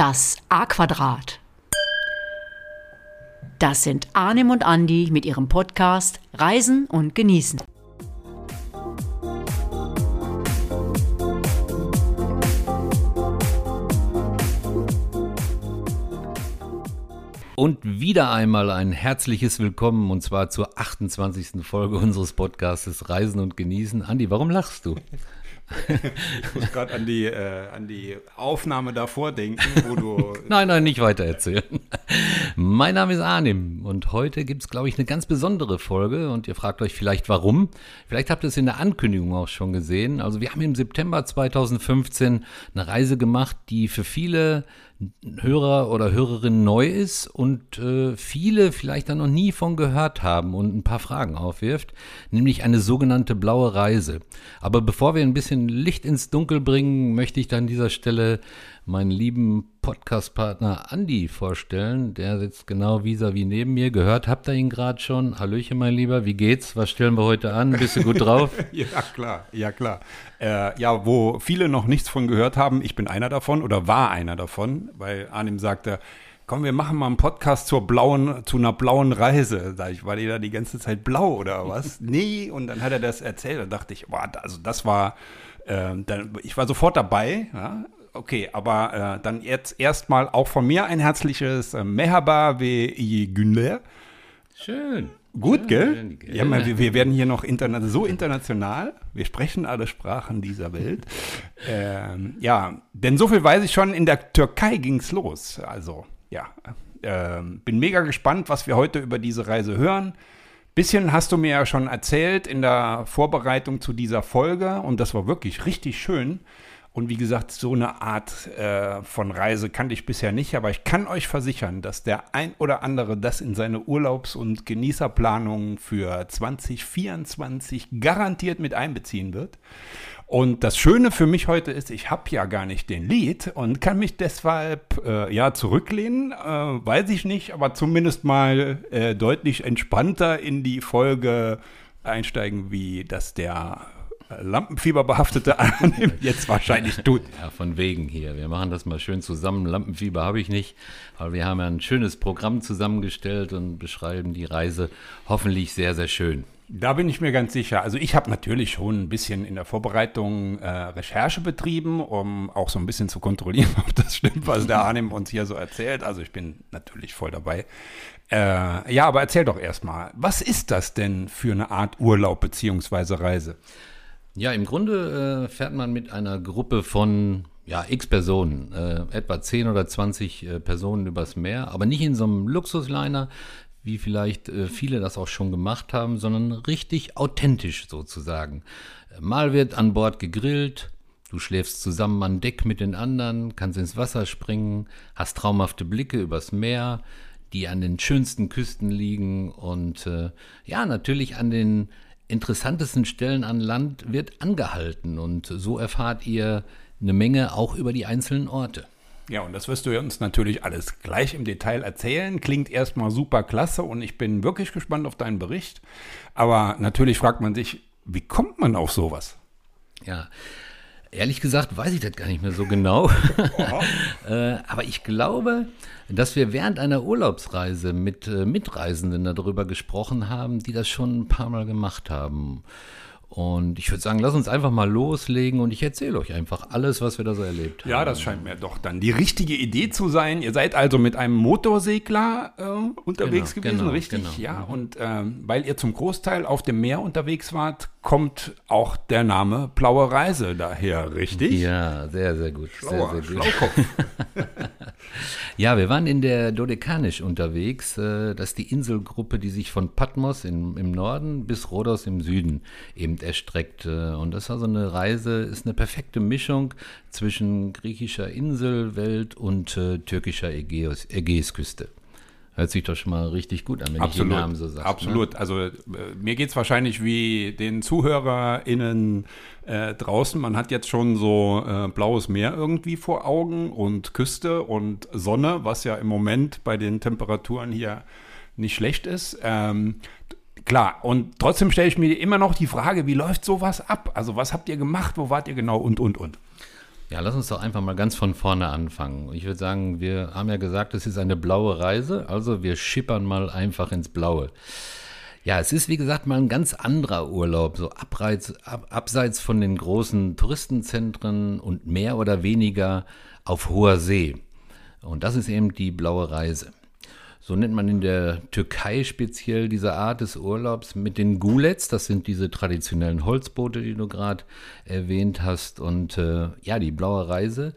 Das A-Quadrat. Das sind Arnim und Andi mit ihrem Podcast Reisen und Genießen. Und wieder einmal ein herzliches Willkommen und zwar zur 28. Folge unseres Podcastes Reisen und Genießen. Andi, warum lachst du? Ich muss gerade an, die, äh, an die Aufnahme davor denken, wo du. nein, nein, nicht weiter erzählen. mein Name ist Arnim und heute gibt es, glaube ich, eine ganz besondere Folge und ihr fragt euch vielleicht warum. Vielleicht habt ihr es in der Ankündigung auch schon gesehen. Also, wir haben im September 2015 eine Reise gemacht, die für viele Hörer oder Hörerin neu ist und äh, viele vielleicht da noch nie von gehört haben und ein paar Fragen aufwirft, nämlich eine sogenannte blaue Reise. Aber bevor wir ein bisschen Licht ins Dunkel bringen, möchte ich da an dieser Stelle meinen lieben Podcast-Partner Andy vorstellen. Der sitzt genau vis-à-vis neben mir. Gehört habt ihr ihn gerade schon. Hallöchen, mein Lieber. Wie geht's? Was stellen wir heute an? Bist du gut drauf? ja, klar. Ja, klar. Äh, ja, wo viele noch nichts von gehört haben, ich bin einer davon oder war einer davon, weil Arnim sagte, komm, wir machen mal einen Podcast zur blauen, zu einer blauen Reise. Da ich, war die da die ganze Zeit blau oder was? nee, und dann hat er das erzählt. Da dachte ich, boah, also das war, äh, dann, ich war sofort dabei, ja, okay, aber äh, dann jetzt erstmal auch von mir ein herzliches äh, Mehaba ve Günler. Schön. Gut, gell? Ja, mal, wir, wir, werden hier noch interna so international. Wir sprechen alle Sprachen dieser Welt. ähm, ja, denn so viel weiß ich schon, in der Türkei ging es los. Also, ja, äh, bin mega gespannt, was wir heute über diese Reise hören. Bisschen hast du mir ja schon erzählt in der Vorbereitung zu dieser Folge und das war wirklich richtig schön. Und wie gesagt, so eine Art äh, von Reise kannte ich bisher nicht, aber ich kann euch versichern, dass der ein oder andere das in seine Urlaubs- und Genießerplanung für 2024 garantiert mit einbeziehen wird. Und das Schöne für mich heute ist, ich habe ja gar nicht den Lied und kann mich deshalb äh, ja zurücklehnen, äh, weiß ich nicht, aber zumindest mal äh, deutlich entspannter in die Folge einsteigen, wie das der Lampenfieber-behaftete annimmt, jetzt wahrscheinlich tut. Ja, von wegen hier. Wir machen das mal schön zusammen. Lampenfieber habe ich nicht, aber wir haben ja ein schönes Programm zusammengestellt und beschreiben die Reise hoffentlich sehr, sehr schön. Da bin ich mir ganz sicher. Also ich habe natürlich schon ein bisschen in der Vorbereitung äh, Recherche betrieben, um auch so ein bisschen zu kontrollieren, ob das stimmt, was der Arnim uns hier so erzählt. Also ich bin natürlich voll dabei. Äh, ja, aber erzähl doch erstmal, was ist das denn für eine Art Urlaub bzw. Reise? Ja, im Grunde äh, fährt man mit einer Gruppe von ja, x Personen, äh, etwa 10 oder 20 äh, Personen übers Meer, aber nicht in so einem Luxusliner, wie vielleicht äh, viele das auch schon gemacht haben, sondern richtig authentisch sozusagen. Mal wird an Bord gegrillt, du schläfst zusammen an Deck mit den anderen, kannst ins Wasser springen, hast traumhafte Blicke übers Meer, die an den schönsten Küsten liegen und äh, ja, natürlich an den interessantesten Stellen an Land wird angehalten und so erfahrt ihr eine Menge auch über die einzelnen Orte. Ja, und das wirst du uns natürlich alles gleich im Detail erzählen. Klingt erstmal super klasse und ich bin wirklich gespannt auf deinen Bericht. Aber natürlich fragt man sich, wie kommt man auf sowas? Ja, Ehrlich gesagt weiß ich das gar nicht mehr so genau. äh, aber ich glaube, dass wir während einer Urlaubsreise mit äh, Mitreisenden darüber gesprochen haben, die das schon ein paar Mal gemacht haben. Und ich würde sagen, lass uns einfach mal loslegen und ich erzähle euch einfach alles, was wir da so erlebt haben. Ja, das scheint mir doch dann die richtige Idee zu sein. Ihr seid also mit einem Motorsegler äh, unterwegs genau, gewesen, genau, richtig? Genau. Ja, mhm. und ähm, weil ihr zum Großteil auf dem Meer unterwegs wart, kommt auch der Name Blaue Reise daher, richtig? Ja, sehr, sehr gut. Schlauer, sehr, sehr gut. Schlaukopf. ja, wir waren in der Dodekanisch unterwegs. Äh, das ist die Inselgruppe, die sich von Patmos im, im Norden bis Rhodos im Süden eben erstreckt. Äh, und das war so eine Reise, ist eine perfekte Mischung zwischen griechischer Inselwelt und äh, türkischer Ägäus, Ägäisküste. Hört sich doch schon mal richtig gut an, wenn absolut, ich den Namen so sage. Ne? Absolut. Ne? Also äh, mir geht es wahrscheinlich wie den ZuhörerInnen äh, draußen. Man hat jetzt schon so äh, blaues Meer irgendwie vor Augen und Küste und Sonne, was ja im Moment bei den Temperaturen hier nicht schlecht ist. Ähm, klar, und trotzdem stelle ich mir immer noch die Frage, wie läuft sowas ab? Also was habt ihr gemacht, wo wart ihr genau und, und, und? Ja, lass uns doch einfach mal ganz von vorne anfangen. Ich würde sagen, wir haben ja gesagt, es ist eine blaue Reise, also wir schippern mal einfach ins Blaue. Ja, es ist wie gesagt mal ein ganz anderer Urlaub, so abseits, ab, abseits von den großen Touristenzentren und mehr oder weniger auf hoher See. Und das ist eben die blaue Reise. So nennt man in der Türkei speziell diese Art des Urlaubs mit den Gulets. Das sind diese traditionellen Holzboote, die du gerade erwähnt hast. Und äh, ja, die blaue Reise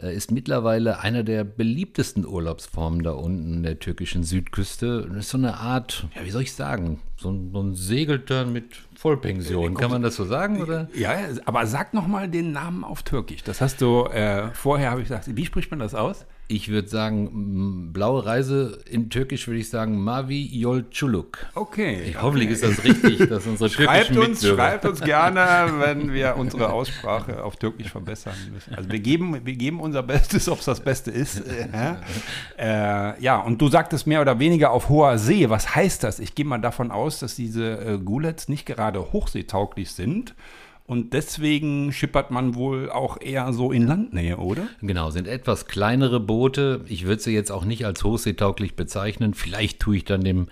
äh, ist mittlerweile einer der beliebtesten Urlaubsformen da unten in der türkischen Südküste. Das ist so eine Art, ja, wie soll ich sagen, so ein, so ein Segeltörn mit Vollpension. Kann man das so sagen? Oder? Ja, aber sag noch mal den Namen auf Türkisch. Das hast du äh, vorher, habe ich gesagt. Wie spricht man das aus? Ich würde sagen, blaue Reise in Türkisch würde ich sagen Mavi Yolculuk. Okay. Ich, hoffentlich ist das richtig, dass unsere schreibt uns, schreibt uns gerne, wenn wir unsere Aussprache auf Türkisch verbessern müssen. Also wir geben, wir geben unser Bestes, ob es das Beste ist. äh, ja, und du sagtest mehr oder weniger auf hoher See. Was heißt das? Ich gehe mal davon aus, dass diese äh, Gulets nicht gerade hochseetauglich sind und deswegen schippert man wohl auch eher so in Landnähe, oder? Genau, sind etwas kleinere Boote. Ich würde sie jetzt auch nicht als hochseetauglich bezeichnen. Vielleicht tue ich dann dem,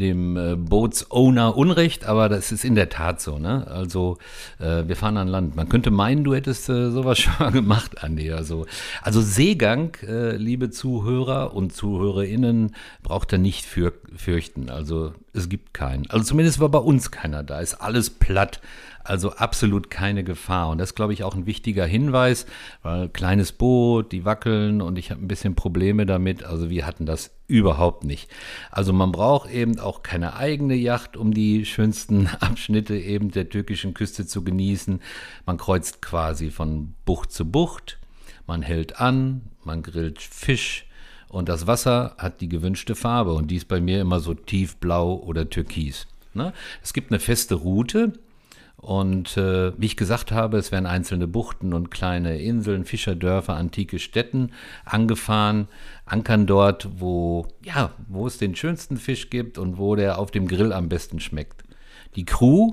dem äh, Bootsowner Unrecht, aber das ist in der Tat so. Ne? Also äh, wir fahren an Land. Man könnte meinen, du hättest äh, sowas schon mal gemacht, Andi. Also, also Seegang, äh, liebe Zuhörer und Zuhörerinnen, braucht er nicht für, fürchten. Also es gibt keinen. Also zumindest war bei uns keiner da. Ist alles platt. Also absolut keine Gefahr. Und das ist, glaube ich, auch ein wichtiger Hinweis, weil kleines Boot, die wackeln und ich habe ein bisschen Probleme damit. Also wir hatten das überhaupt nicht. Also man braucht eben auch keine eigene Yacht, um die schönsten Abschnitte eben der türkischen Küste zu genießen. Man kreuzt quasi von Bucht zu Bucht. Man hält an, man grillt Fisch. Und das Wasser hat die gewünschte Farbe und die ist bei mir immer so tiefblau oder türkis. Ne? Es gibt eine feste Route, und äh, wie ich gesagt habe, es werden einzelne Buchten und kleine Inseln, Fischerdörfer, antike Städten angefahren, ankern dort, wo, ja, wo es den schönsten Fisch gibt und wo der auf dem Grill am besten schmeckt. Die Crew,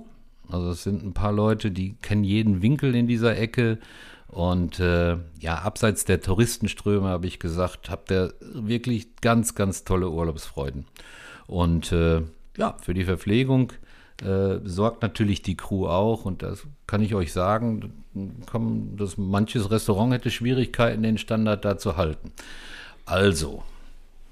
also es sind ein paar Leute, die kennen jeden Winkel in dieser Ecke. Und äh, ja, abseits der Touristenströme habe ich gesagt, habt ihr wirklich ganz, ganz tolle Urlaubsfreuden. Und äh, ja, für die Verpflegung äh, sorgt natürlich die Crew auch und das kann ich euch sagen, komm, das, manches Restaurant hätte Schwierigkeiten, den Standard da zu halten. Also,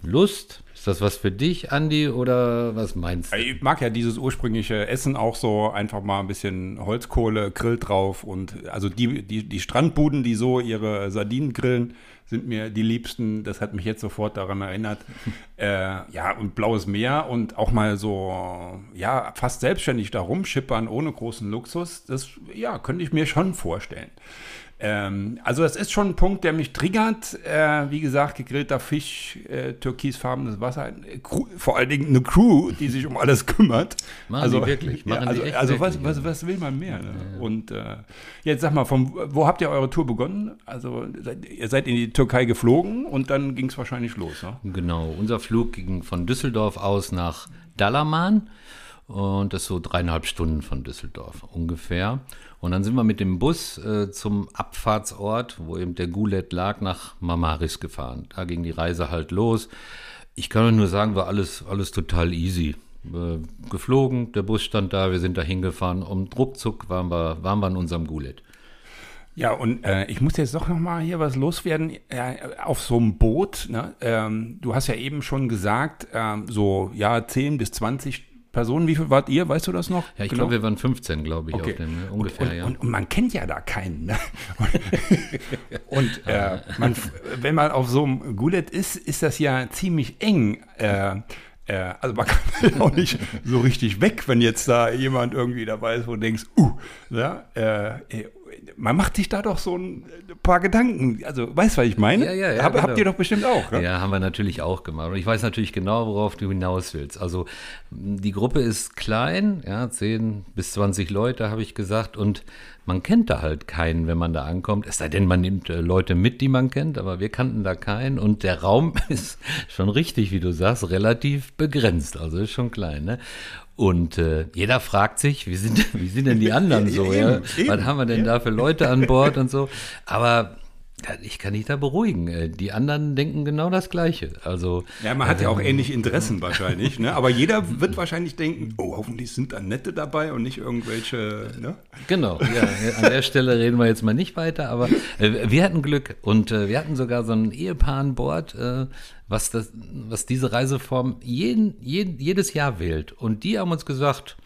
Lust, ist das was für dich, Andi, oder was meinst du? Ich mag ja dieses ursprüngliche Essen auch so, einfach mal ein bisschen Holzkohle, Grill drauf und also die, die, die Strandbuden, die so ihre Sardinen grillen, sind mir die liebsten. Das hat mich jetzt sofort daran erinnert. äh, ja, und blaues Meer und auch mal so, ja, fast selbstständig da rumschippern ohne großen Luxus, das, ja, könnte ich mir schon vorstellen. Ähm, also das ist schon ein Punkt, der mich triggert. Äh, wie gesagt, gegrillter Fisch, äh, türkisfarbenes Wasser, äh, vor allen Dingen eine Crew, die sich um alles kümmert. Machen also die wirklich. Ja, also, die also wirklich, was, was, was will man mehr? Ne? Ja. Und äh, jetzt sag mal, vom, wo habt ihr eure Tour begonnen? Also seid, ihr seid in die Türkei geflogen und dann ging es wahrscheinlich los. Ne? Genau, unser Flug ging von Düsseldorf aus nach Dalaman. Und das ist so dreieinhalb Stunden von Düsseldorf ungefähr. Und dann sind wir mit dem Bus äh, zum Abfahrtsort, wo eben der Gulet lag, nach Mamaris gefahren. Da ging die Reise halt los. Ich kann nur sagen, war alles, alles total easy. Äh, geflogen, der Bus stand da, wir sind da hingefahren und ruckzuck waren wir, waren wir in unserem Gulet. Ja, und äh, ich muss jetzt doch noch mal hier was loswerden. Äh, auf so einem Boot, ne? ähm, du hast ja eben schon gesagt, ähm, so ja, 10 bis 20 Personen, wie viel wart ihr? Weißt du das noch? Ja, ich genau? glaube, wir waren 15, glaube ich, okay. auf dem ne, ungefähr, und, und, ja. Und, und, man kennt ja da keinen. Ne? und äh, man, wenn man auf so einem Gullet ist, ist das ja ziemlich eng. Äh, äh, also man kann auch nicht so richtig weg, wenn jetzt da jemand irgendwie dabei ist, wo du denkst, uh, ja, äh, man macht sich da doch so ein paar Gedanken. Also, weißt du, was ich meine? Ja, ja, ja. Hab, genau. Habt ihr doch bestimmt auch. Ne? Ja, haben wir natürlich auch gemacht. Und ich weiß natürlich genau, worauf du hinaus willst. Also, die Gruppe ist klein, ja, 10 bis 20 Leute, habe ich gesagt. Und man kennt da halt keinen, wenn man da ankommt. Es sei denn, man nimmt äh, Leute mit, die man kennt, aber wir kannten da keinen. Und der Raum ist schon richtig, wie du sagst, relativ begrenzt. Also ist schon klein. Ne? Und äh, jeder fragt sich, wie sind, wie sind denn die anderen so? ja? Was haben wir denn da für Leute an Bord und so? Aber Ja, ich kann dich da beruhigen. Äh, die anderen denken genau das Gleiche. Also, ja, man hat ja auch ähnliche Interessen wahrscheinlich. Ne? Aber jeder wird wahrscheinlich denken, oh, hoffentlich sind da Nette dabei und nicht irgendwelche. Ne? Genau, ja, an der Stelle reden wir jetzt mal nicht weiter. Aber äh, wir hatten Glück und äh, wir hatten sogar so ein Ehepaar an Bord, äh, was, das, was diese Reiseform jeden, jeden, jedes Jahr wählt. Und die haben uns gesagt,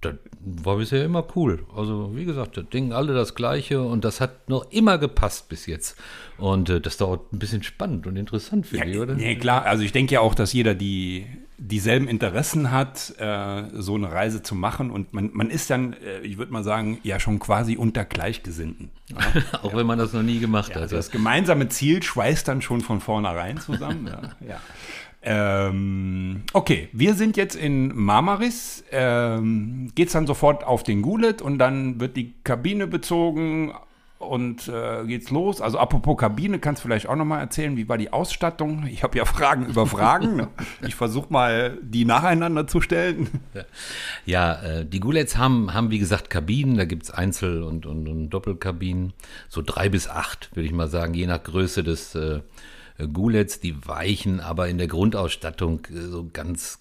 das war bisher immer cool. Also, wie gesagt, das Ding alle das Gleiche und das hat noch immer gepasst bis jetzt. Und äh, das dauert ein bisschen spannend und interessant für ja, die, oder? Nee, klar. Also, ich denke ja auch, dass jeder die dieselben Interessen hat, äh, so eine Reise zu machen. Und man, man ist dann, äh, ich würde mal sagen, ja schon quasi unter Gleichgesinnten. Ja? auch ja. wenn man das noch nie gemacht ja, hat. Also das gemeinsame Ziel schweißt dann schon von vornherein zusammen. ja. Ähm, okay, wir sind jetzt in Marmaris. Ähm, Geht es dann sofort auf den Gulet und dann wird die Kabine bezogen und äh, geht's los. Also apropos Kabine, kannst du vielleicht auch nochmal erzählen, wie war die Ausstattung? Ich habe ja Fragen über Fragen. Ich versuche mal, die nacheinander zu stellen. Ja, äh, die Gulets haben, haben, wie gesagt, Kabinen. Da gibt es Einzel- und, und, und, Doppelkabinen. So drei bis acht, würde ich mal sagen, je nach Größe des äh, Gulets, die weichen aber in der Grundausstattung äh, so ganz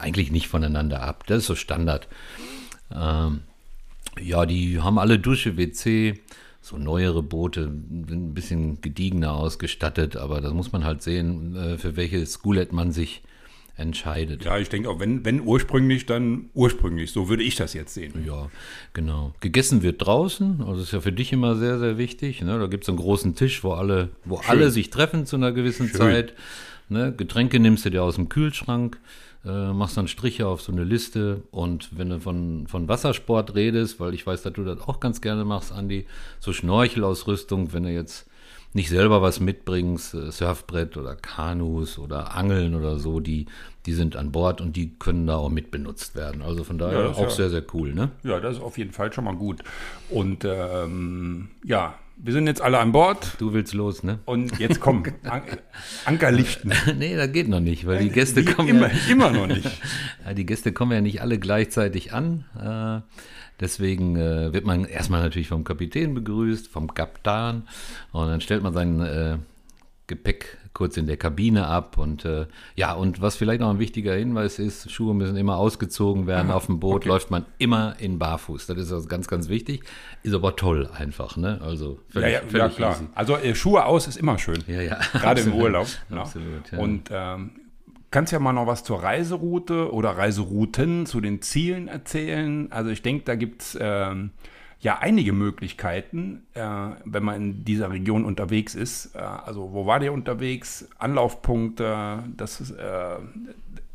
eigentlich nicht voneinander ab. Das ist so Standard. Ähm, ja, die haben alle Dusche, WC, so neuere Boote, sind ein bisschen gediegener ausgestattet, aber das muss man halt sehen, äh, für welches Gulet man sich entscheidet. Ja, ich denke auch, wenn, wenn ursprünglich, dann ursprünglich. So würde ich das jetzt sehen. Ja, genau. Gegessen wird draußen, also ist ja für dich immer sehr, sehr wichtig. Ne? Da gibt es einen großen Tisch, wo alle, wo alle sich treffen zu einer gewissen Schön. Zeit. Ne? Getränke nimmst du dir aus dem Kühlschrank, äh, machst dann Striche auf so eine Liste und wenn du von, von Wassersport redest, weil ich weiß, dass du das auch ganz gerne machst, Andi, so Schnorchelausrüstung, wenn du jetzt nicht selber was mitbringst, äh, Surfbrett oder Kanus oder Angeln oder so, die, die sind an Bord und die können da auch mit benutzt werden. Also von daher ja, auch ja, sehr, sehr cool, ne? Ja, das ist auf jeden Fall schon mal gut. Und ähm, ja, wir sind jetzt alle an Bord. Du willst los, ne? Und jetzt komm, An Anker lichten. nee, das geht noch nicht, weil die Gäste Wie kommen immer, ja, immer noch nicht. die Gäste kommen ja nicht alle gleichzeitig an. Äh, Deswegen äh, wird man erstmal natürlich vom Kapitän begrüßt, vom Kaptan. Und dann stellt man sein äh, Gepäck kurz in der Kabine ab. Und äh, ja, und was vielleicht noch ein wichtiger Hinweis ist, Schuhe müssen immer ausgezogen werden. Auf dem Boot okay. läuft man immer in Barfuß. Das ist also ganz, ganz wichtig. Ist aber toll einfach, ne? Also völlig, ja, ja, völlig ja klar. Easy. Also äh, Schuhe aus ist immer schön. Ja, ja. Gerade im Urlaub. Ne? Absolut, ja. Und ähm, kannst ja mal noch was zur Reiseroute oder Reiserouten, zu den Zielen erzählen. Also ich denke, da gibt es ähm, ja einige Möglichkeiten, äh, wenn man in dieser Region unterwegs ist. Äh, also wo war der unterwegs? Anlaufpunkte, das, äh,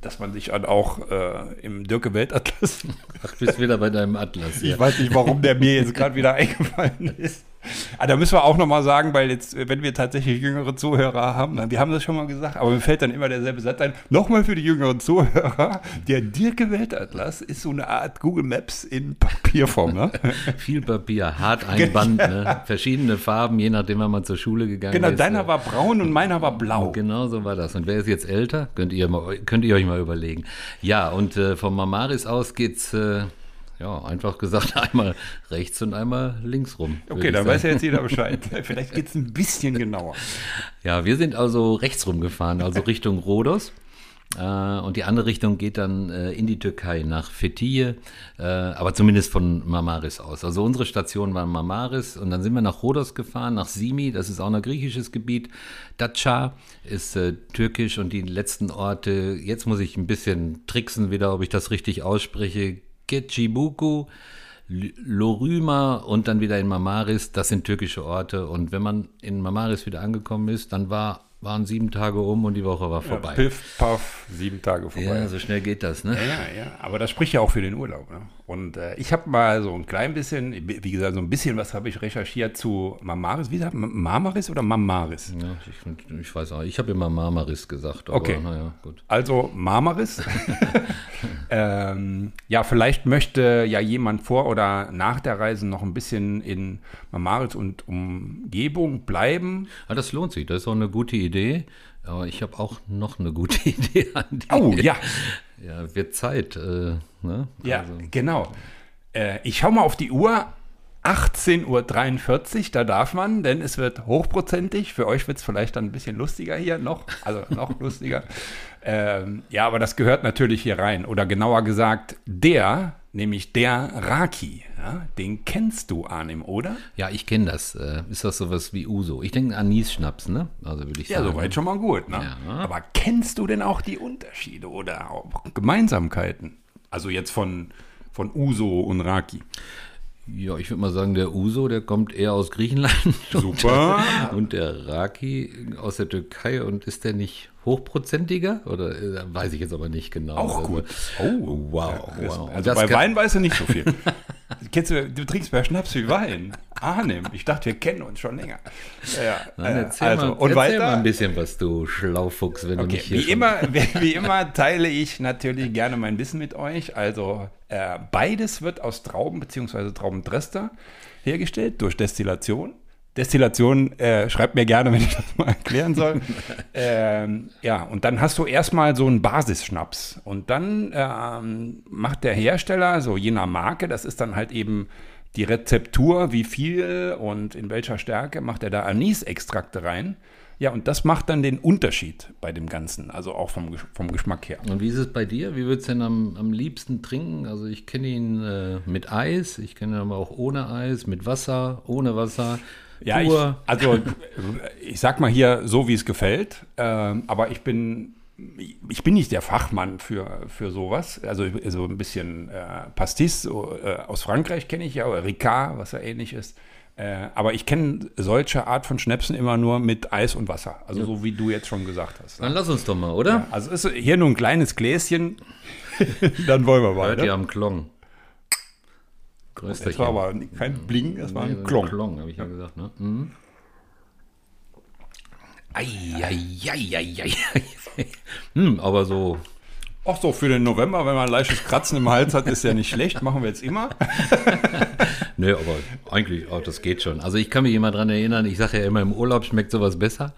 dass man sich halt auch äh, im Dirke Weltatlas. Ach, bist wieder bei deinem Atlas. Ich ja. weiß nicht, warum der mir jetzt gerade wieder eingefallen ist. Ah, da müssen wir auch nochmal sagen, weil jetzt, wenn wir tatsächlich jüngere Zuhörer haben, wir haben das schon mal gesagt, aber mir fällt dann immer derselbe Satz ein. Nochmal für die jüngeren Zuhörer, der Dirke Weltatlas ist so eine Art Google Maps in Papierform. Ne? Viel Papier, hart einband, ne? verschiedene Farben, je nachdem, wann man zur Schule gegangen genau, ist. Genau, deiner war braun und meiner war blau. Genau so war das. Und wer ist jetzt älter? Könnt ihr, mal, könnt ihr euch mal überlegen. Ja, und äh, vom Mamaris aus geht's... Äh, ja, einfach gesagt, einmal rechts und einmal links rum. Okay, dann weiß ja jetzt jeder Bescheid. Vielleicht geht es ein bisschen genauer. Ja, wir sind also rechts rumgefahren, also Richtung Rhodos. Äh, und die andere Richtung geht dann äh, in die Türkei, nach Fethiye, äh, aber zumindest von Marmaris aus. Also unsere Station war Marmaris und dann sind wir nach Rhodos gefahren, nach Simi, das ist auch ein griechisches Gebiet. Dacia ist türkisch und die letzten Orte, jetzt muss ich ein bisschen tricksen wieder, ob ich das richtig ausspreche, Getchibuku, Lorüma und dann wieder in Mamaris, das sind türkische Orte. Und wenn man in Mamaris wieder angekommen ist, dann war waren sieben Tage um und die Woche war vorbei. Ja, piff, paff, sieben Tage vorbei. Ja, so schnell geht das, ne? Ja, ja, ja. Aber das spricht ja auch für den Urlaub. Ne? Und äh, ich habe mal so ein klein bisschen, wie gesagt, so ein bisschen was habe ich recherchiert zu Mamaris. Wie sagt man, Marmaris oder Mamaris? Ja, ich, ich weiß auch. Ich habe immer Marmaris gesagt. Aber, okay. Naja, gut. Also Marmaris. ähm, ja, vielleicht möchte ja jemand vor oder nach der Reise noch ein bisschen in Mamaris und Umgebung bleiben. Ja, das lohnt sich. Das ist auch eine gute Idee. Aber ich habe auch noch eine gute Idee an die. Oh, ja. Ja, wird Zeit. Äh, ne? Ja, also. genau. Äh, ich schaue mal auf die Uhr. 18.43 Uhr, da darf man, denn es wird hochprozentig. Für euch wird es vielleicht dann ein bisschen lustiger hier, noch, also noch lustiger. Ähm, ja, aber das gehört natürlich hier rein. Oder genauer gesagt, der, nämlich der Raki, ja, den kennst du, Arnim, oder? Ja, ich kenne das. Äh, ist das sowas wie Uso? Ich denke Anis-Schnaps, ne? Also würde ich sagen. Ja, soweit schon mal gut, ne? Ja. Aber kennst du denn auch die Unterschiede oder auch Gemeinsamkeiten? Also jetzt von, von Uso und Raki. Ja, ich würde mal sagen, der Uso, der kommt eher aus Griechenland. Super. Und, und der Raki aus der Türkei. Und ist der nicht hochprozentiger? Oder äh, weiß ich jetzt aber nicht genau. Auch also, gut. Oh, wow. wow. Also bei Wein weißt du nicht so viel. Kennst du, du trinkst mehr Schnaps wie Wein. Arnim. Ich dachte, wir kennen uns schon länger. Ja, Nein, erzähl, also, mal, und erzähl weiter, mal ein bisschen was, du Schlaufuchs, wenn okay, du mich hier wie immer, wie immer teile ich natürlich gerne mein Wissen mit euch. Also äh, beides wird aus Trauben bzw. Traubendrester hergestellt durch Destillation. Destillation, äh, schreibt mir gerne, wenn ich das mal erklären soll. ähm, ja, und dann hast du erstmal so einen Basisschnaps. Und dann ähm, macht der Hersteller, so je nach Marke, das ist dann halt eben die Rezeptur, wie viel und in welcher Stärke, macht er da Anisextrakte rein. Ja, und das macht dann den Unterschied bei dem Ganzen, also auch vom, vom Geschmack her. Und wie ist es bei dir? Wie würdest du denn am, am liebsten trinken? Also ich kenne ihn äh, mit Eis, ich kenne ihn aber auch ohne Eis, mit Wasser, ohne Wasser. Ja, ich, also ich sag mal hier so, wie es gefällt, äh, aber ich bin ich bin nicht der Fachmann für, für sowas. Also so ein bisschen äh, Pastis äh, aus Frankreich kenne ich ja, oder Ricard, was ja ähnlich ist. Äh, aber ich kenne solche Art von Schnäpsen immer nur mit Eis und Wasser. Also ja. so wie du jetzt schon gesagt hast. Dann lass uns doch mal, oder? Ja, also ist hier nur ein kleines Gläschen. Dann wollen wir mal. Hört ihr am Klong. Größter das war aber kein Bling, das war ein Klong. Klong, habe ich ja gesagt. Ne? Mhm. Eieieiei. hm, aber so Ach so, für den November, wenn man ein leichtes Kratzen im Hals hat, ist ja nicht schlecht. Machen wir jetzt immer. Nö, aber eigentlich, oh, das geht schon. Also ich kann mich immer dran erinnern, ich sage ja immer, im Urlaub schmeckt sowas besser.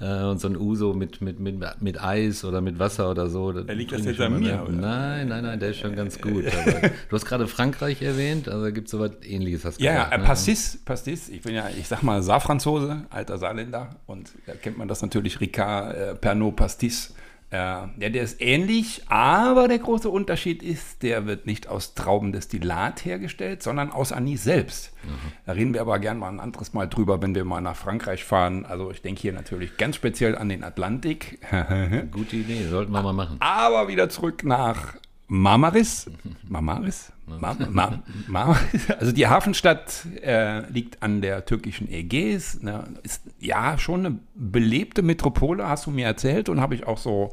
Äh, und so ein Uso mit, mit, mit, mit Eis oder mit Wasser oder so. Der liegt das jetzt an mir, oder? Nein, nein, nein, der ist schon ganz gut. Aber du hast gerade Frankreich erwähnt, also gibt es sowas ähnliches. Hast ja, gesagt, ja, ne? Pastis, Pastis. Ich bin ja, ich sag mal, Saarfranzose, alter Saarländer. Und da kennt man das natürlich, Ricard, äh, Pernod Pastis. Äh, ja, der ist ähnlich, aber der große Unterschied ist, der wird nicht aus Traubendestillat hergestellt, sondern aus Anis selbst. Mhm. Da reden wir aber gern mal ein anderes Mal drüber, wenn wir mal nach Frankreich fahren. Also ich denke hier natürlich ganz speziell an den Atlantik. Gute Idee, sollten wir mal machen. Aber wieder zurück nach Marmaris. Marmaris? Mar Mar Marmaris? Also die Hafenstadt äh, liegt an der türkischen Ägäis. Ne, ist ja schon eine belebte Metropole, hast du mir erzählt und habe ich auch so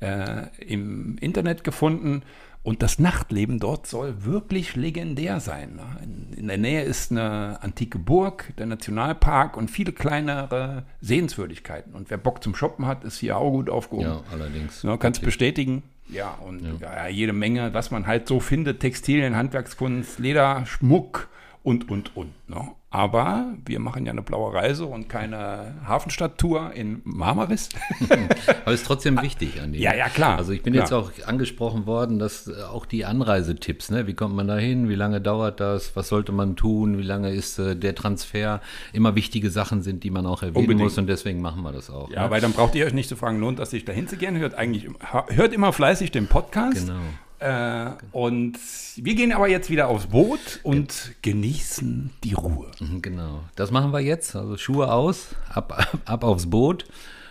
äh, im Internet gefunden. Und das Nachtleben dort soll wirklich legendär sein. Ne? In, in, der Nähe ist eine antike Burg, der Nationalpark und viele kleinere Sehenswürdigkeiten. Und wer Bock zum Shoppen hat, ist hier auch gut aufgehoben. Ja, allerdings. Ja, kannst bestätigen. Ja, und ja. ja. jede Menge, was man halt so findet, Textilien, Handwerkskunst, Leder, Schmuck und, und, und. Ne? Aber wir machen ja eine blaue Reise und keine Hafenstadttour in Marmaris. Aber ist trotzdem wichtig, Andi. Ja, ja, klar. Also ich bin klar. jetzt auch angesprochen worden, dass auch die Anreisetipps, ne? wie kommt man da hin, wie lange dauert das, was sollte man tun, wie lange ist äh, der Transfer, immer wichtige Sachen sind, die man auch erwähnen Unbedingt. muss und deswegen machen wir das auch. Ja, ne? weil dann braucht ihr euch nicht zu fragen, lohnt das sich dahin zu gehen? Hört eigentlich, hört immer fleißig den Podcast. Genau. Äh, und wir gehen aber jetzt wieder aufs Boot und genießen die Ruhe. Mhm, genau. Das machen wir jetzt. Also Schuhe aus, ab, ab, ab aufs Boot.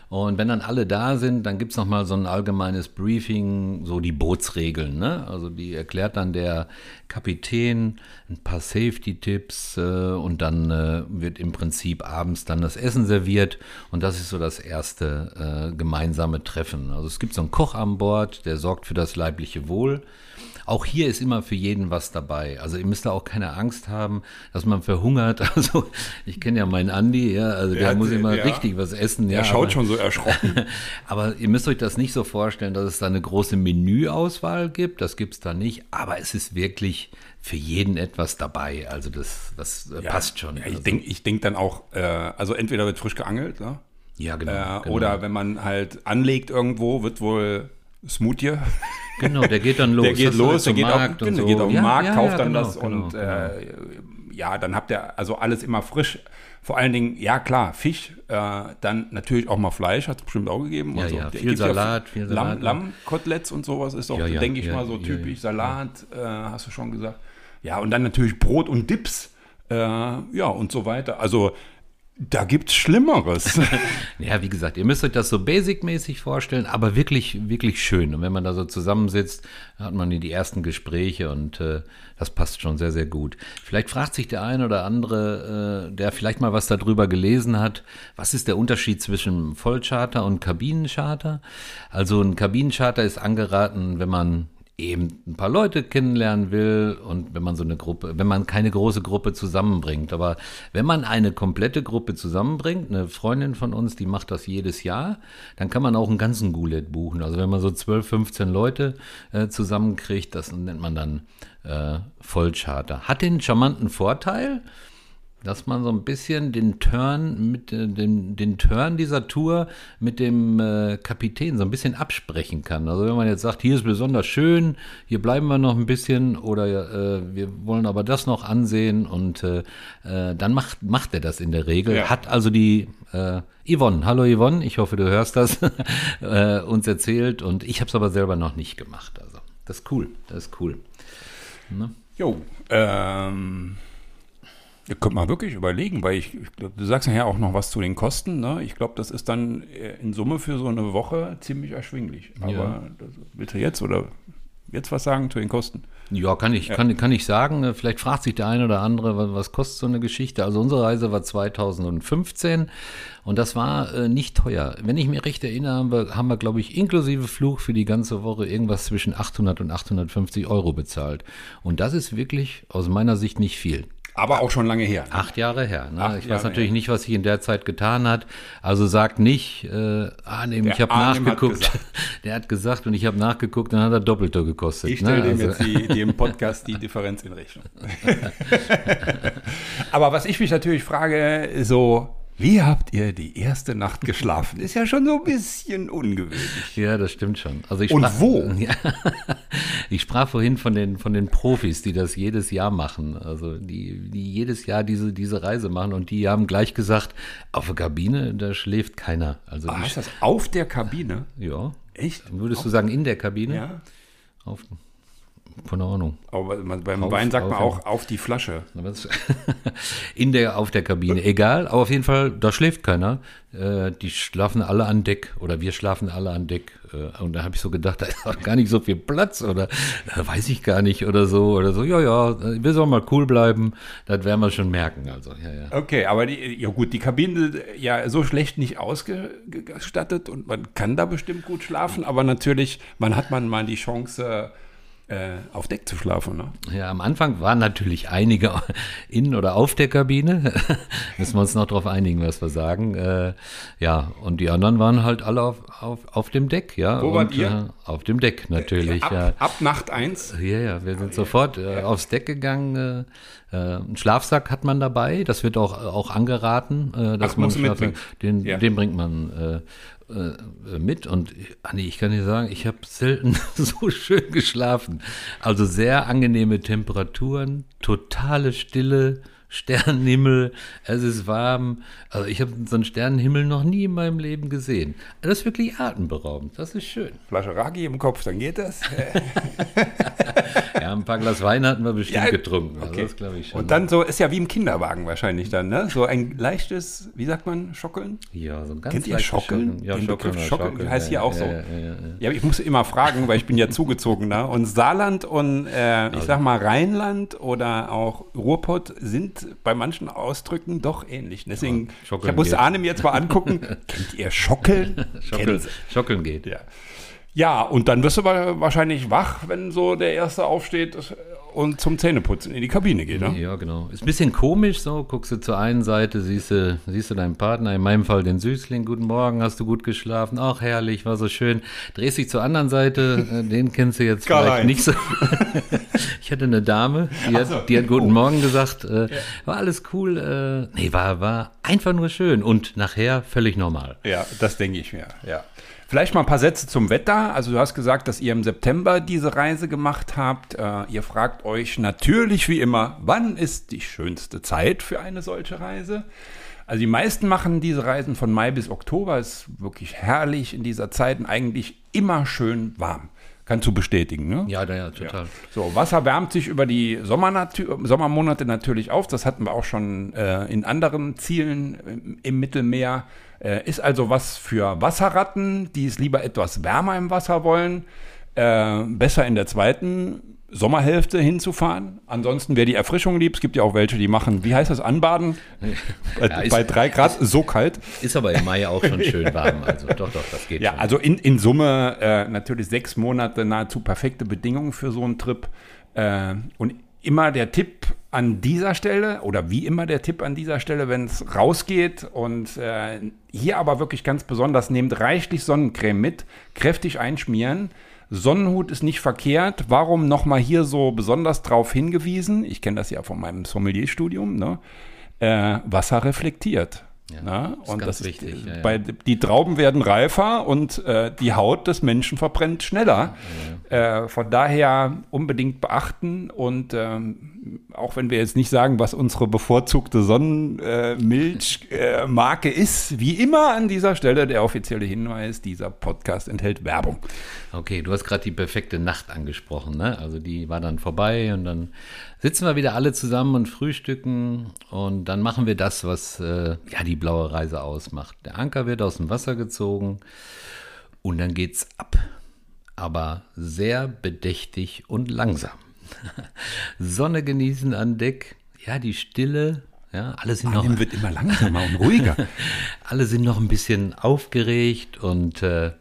Und wenn dann alle da sind, dann gibt es nochmal so ein allgemeines Briefing, so die Bootsregeln. Ne? Also die erklärt dann der Kapitän ein paar Safety-Tipps äh, und dann äh, wird im Prinzip abends dann das Essen serviert. Und das ist so das erste äh, gemeinsame Treffen. Also es gibt so einen Koch an Bord, der sorgt für das leibliche Wohl. Auch hier ist immer für jeden was dabei. Also ihr müsst da auch keine Angst haben, dass man verhungert. Also ich kenne ja meinen Andi, ja, also der, der muss immer ja. richtig was essen. Ja, er schaut aber, schon so erschrocken. aber ihr müsst euch das nicht so vorstellen, dass es da eine große Menüauswahl gibt. Das gibt es da nicht. Aber es ist wirklich für jeden etwas dabei. Also das, das äh, ja, passt schon. Ja, ich also. denke ich denk dann auch, äh, also entweder wird frisch geangelt, ne? Ja, genau, äh, genau, Oder wenn man halt anlegt irgendwo, wird wohl Smoothie. Genau, der geht dann los. Der geht los, der geht auf, genau, so. geht auf den ja, Markt, ja, kauft ja, dann genau, das genau, und äh, ja, dann habt ihr also alles immer frisch. Vor allen Dingen, ja klar, Fisch, äh, dann natürlich auch mal Fleisch, hat es bestimmt auch gegeben. Ja, und so. ja, viel Salat, viel Salat. Lamm, Lammkoteletts und sowas ist ja, denke ich mal, so typisch. Salat, äh, hast du schon gesagt. Ja, und dann natürlich Brot und Dips. Äh, ja, und so weiter. Also, da gibt's Schlimmeres. Ja, wie gesagt, ihr müsst euch das so basic-mäßig vorstellen, aber wirklich, wirklich schön. Und wenn man da so zusammensitzt, hat man die ersten Gespräche und äh, das passt schon sehr, sehr gut. Vielleicht fragt sich der eine oder andere, äh, der vielleicht mal was darüber gelesen hat, was ist der Unterschied zwischen Vollcharter und Kabinencharter? Also ein Kabinencharter ist angeraten, wenn man eben ein paar Leute kennenlernen will und wenn man so eine Gruppe, wenn man keine große Gruppe zusammenbringt. Aber wenn man eine komplette Gruppe zusammenbringt, eine Freundin von uns, die macht das jedes Jahr, dann kann man auch einen ganzen Goulet buchen. Also wenn man so 12, 15 Leute äh, zusammenkriegt, das nennt man dann äh, Vollcharter. Hat den charmanten Vorteil, dass man so ein bisschen den Turn mit äh, dem den Turn dieser Tour mit dem äh, Kapitän so ein bisschen absprechen kann. Also wenn man jetzt sagt, hier ist besonders schön, hier bleiben wir noch ein bisschen oder äh, wir wollen aber das noch ansehen und äh, äh, dann macht macht er das in der Regel. Ja. Hat also die äh, Yvonne, hallo Yvonne, ich hoffe du hörst das, äh, uns erzählt und ich habe es aber selber noch nicht gemacht. Also das ist cool, das ist cool. Jo, ähm, ihr könnt mal wirklich überlegen, weil ich, ich glaub, du sagst nachher auch noch was zu den Kosten. Ne? Ich glaube, das ist dann äh, in Summe für so eine Woche ziemlich erschwinglich. Aber Ja. das, willst du jetzt oder jetzt was sagen zu den Kosten? Ja, kann ich, Kann, kann ich sagen. Äh, Vielleicht fragt sich der eine oder andere, was, was kostet so eine Geschichte. Also unsere Reise war 2015 und das war äh, nicht teuer. Wenn ich mich recht erinnere, haben wir, haben wir glaube ich, inklusive Flug für die ganze Woche irgendwas zwischen 800 und 850 Euro bezahlt. Und das ist wirklich aus meiner Sicht nicht viel. Aber auch schon lange her. Acht Jahre her. Ne? Acht ich Jahre weiß natürlich her. nicht, was sich in der Zeit getan hat. Also sagt nicht, äh, Arnim, Der ich habe hat nachgeguckt. gesagt. Der hat gesagt und ich habe nachgeguckt, dann hat er doppelter gekostet. Ich stelle ne? dem Also- jetzt die, dem Podcast die Differenz in Rechnung. Aber was ich mich natürlich frage, so, wie habt ihr die erste Nacht geschlafen? Ist ja schon so ein bisschen ungewöhnlich. Ja, das stimmt schon. Also ich Und sprach, wo? Ja, ich sprach vorhin von den, von den Profis, die das jedes Jahr machen. Also die, die jedes Jahr diese, diese Reise machen und die haben gleich gesagt, auf der Kabine, da schläft keiner. Also die, heißt das auf der Kabine? ja. Echt? Würdest du sagen, in der Kabine? Ja. Auf, keine Ahnung. Aber beim Auf- Wein sagt man auf- auch auf die Flasche. In der, auf der Kabine, egal, aber auf jeden Fall, da schläft keiner. Äh, die schlafen alle an Deck oder wir schlafen alle an Deck. Äh, und da habe ich so gedacht, da ist auch gar nicht so viel Platz oder äh, weiß ich gar nicht oder so oder so. Ja, ja, wir sollen mal cool bleiben, das werden wir schon merken. Also, ja, ja. Okay, aber die, ja gut, die Kabine ja so schlecht nicht ausgestattet und man kann da bestimmt gut schlafen, aber natürlich, man hat man mal die Chance, auf Deck zu schlafen. Ne? Ja, am Anfang waren natürlich einige in oder auf der Kabine. Müssen wir uns noch darauf einigen, was wir sagen. Äh, ja, und die anderen waren halt alle auf, auf, auf dem Deck, ja. Wo und, wart ihr? Äh, auf dem Deck natürlich, ab, ja. ab Nacht eins. Ja, ja, wir sind sofort äh, aufs Deck gegangen. Äh, äh, einen Schlafsack hat man dabei, das wird auch, auch angeraten, äh, dass Ach, man musst du Schlaf- mitbringen. den, Ja. den bringt man äh, mit. Und Anni, ich kann dir sagen, ich habe selten so schön geschlafen. Also sehr angenehme Temperaturen, totale Stille. Sternenhimmel, es ist warm. Also ich habe so einen Sternenhimmel noch nie in meinem Leben gesehen. Das ist wirklich atemberaubend. Das ist schön. Flasche Raki im Kopf, dann geht das. Ja, ein paar Glas Wein hatten wir bestimmt Ja, getrunken. Also okay. das glaube ich schon. Und dann so, ist ja wie im Kinderwagen wahrscheinlich dann, ne? So ein leichtes, wie sagt man, Schockeln? Ja, so ein ganz Kennt ihr leichtes Schockeln? Ja, Den Schockeln, Begriff Schockeln Schockeln, heißt hier ja, auch ja, so. Ja, ja, ich muss immer fragen, weil ich bin ja zugezogener. Und Saarland und äh, ich sag mal Rheinland oder auch Ruhrpott sind bei manchen Ausdrücken doch ähnlich. Deswegen, Schockeln ich musste geht. Arnim jetzt mal angucken. Kennt ihr Schockeln? Schockeln. Schockeln geht. Ja. ja, und dann wirst du wa- wahrscheinlich wach, wenn so der Erste aufsteht und zum Zähneputzen in die Kabine geht. Ne? Ja, genau. Ist ein bisschen komisch so. Guckst du zur einen Seite, siehst du, siehst du deinen Partner, in meinem Fall den Süßling. Guten Morgen, hast du gut geschlafen? Ach, herrlich, war so schön. Drehst dich zur anderen Seite, äh, den kennst du jetzt Karl-Heinz. vielleicht nicht so. ich hatte eine Dame, die hat, so. die hat Guten Oh. Morgen gesagt. Äh, War alles cool. Äh, nee, war, war einfach nur schön. Und nachher völlig normal. Ja, das denke ich mir, ja. Vielleicht mal ein paar Sätze zum Wetter. Also du hast gesagt, dass ihr im September diese Reise gemacht habt. Äh, ihr fragt euch natürlich wie immer, wann ist die schönste Zeit für eine solche Reise? Also die meisten machen diese Reisen von Mai bis Oktober. Ist wirklich herrlich in dieser Zeit und eigentlich immer schön warm. Kannst du bestätigen, ne? Ja, ja, total. Ja. So, Wasser wärmt sich über die Sommermonate natürlich auf. Das hatten wir auch schon äh, in anderen Zielen im, im Mittelmeer. Äh, ist also was für Wasserratten, die es lieber etwas wärmer im Wasser wollen. Äh, besser in der zweiten Sommerhälfte hinzufahren. Ansonsten, wer die Erfrischung liebt, es gibt ja auch welche, die machen, wie heißt das, Anbaden? Ja, bei drei Grad, so kalt. Ist aber im Mai auch schon schön warm. Also doch, doch, das geht Ja, schon. also in, in Summe äh, natürlich sechs Monate nahezu perfekte Bedingungen für so einen Trip. Äh, und immer der Tipp an dieser Stelle oder wie immer der Tipp an dieser Stelle, wenn es rausgeht und äh, hier aber wirklich ganz besonders, nehmt reichlich Sonnencreme mit, kräftig einschmieren Sonnenhut ist nicht verkehrt. Warum nochmal hier so besonders drauf hingewiesen? Ich kenne das ja von meinem Sommelierstudium. Ne? Äh, Wasser reflektiert. Ja, ne? und das ist wichtig. Ja, ja. Bei, die Trauben werden reifer und äh, die Haut des Menschen verbrennt schneller. Äh, von daher unbedingt beachten und ähm, auch wenn wir jetzt nicht sagen, was unsere bevorzugte Sonnenmilchmarke äh, ist, wie immer an dieser Stelle der offizielle Hinweis, dieser Podcast enthält Werbung. Okay, du hast gerade die perfekte Nacht angesprochen, ne? Also die war dann vorbei und dann sitzen wir wieder alle zusammen und frühstücken und dann machen wir das, was äh, ja die blaue Reise ausmacht. Der Anker wird aus dem Wasser gezogen und dann geht's ab. Aber sehr bedächtig und langsam. Sonne genießen an Deck, ja, die Stille, ja, alle sind noch. wird immer langsamer und ruhiger. alle sind noch ein bisschen aufgeregt und äh,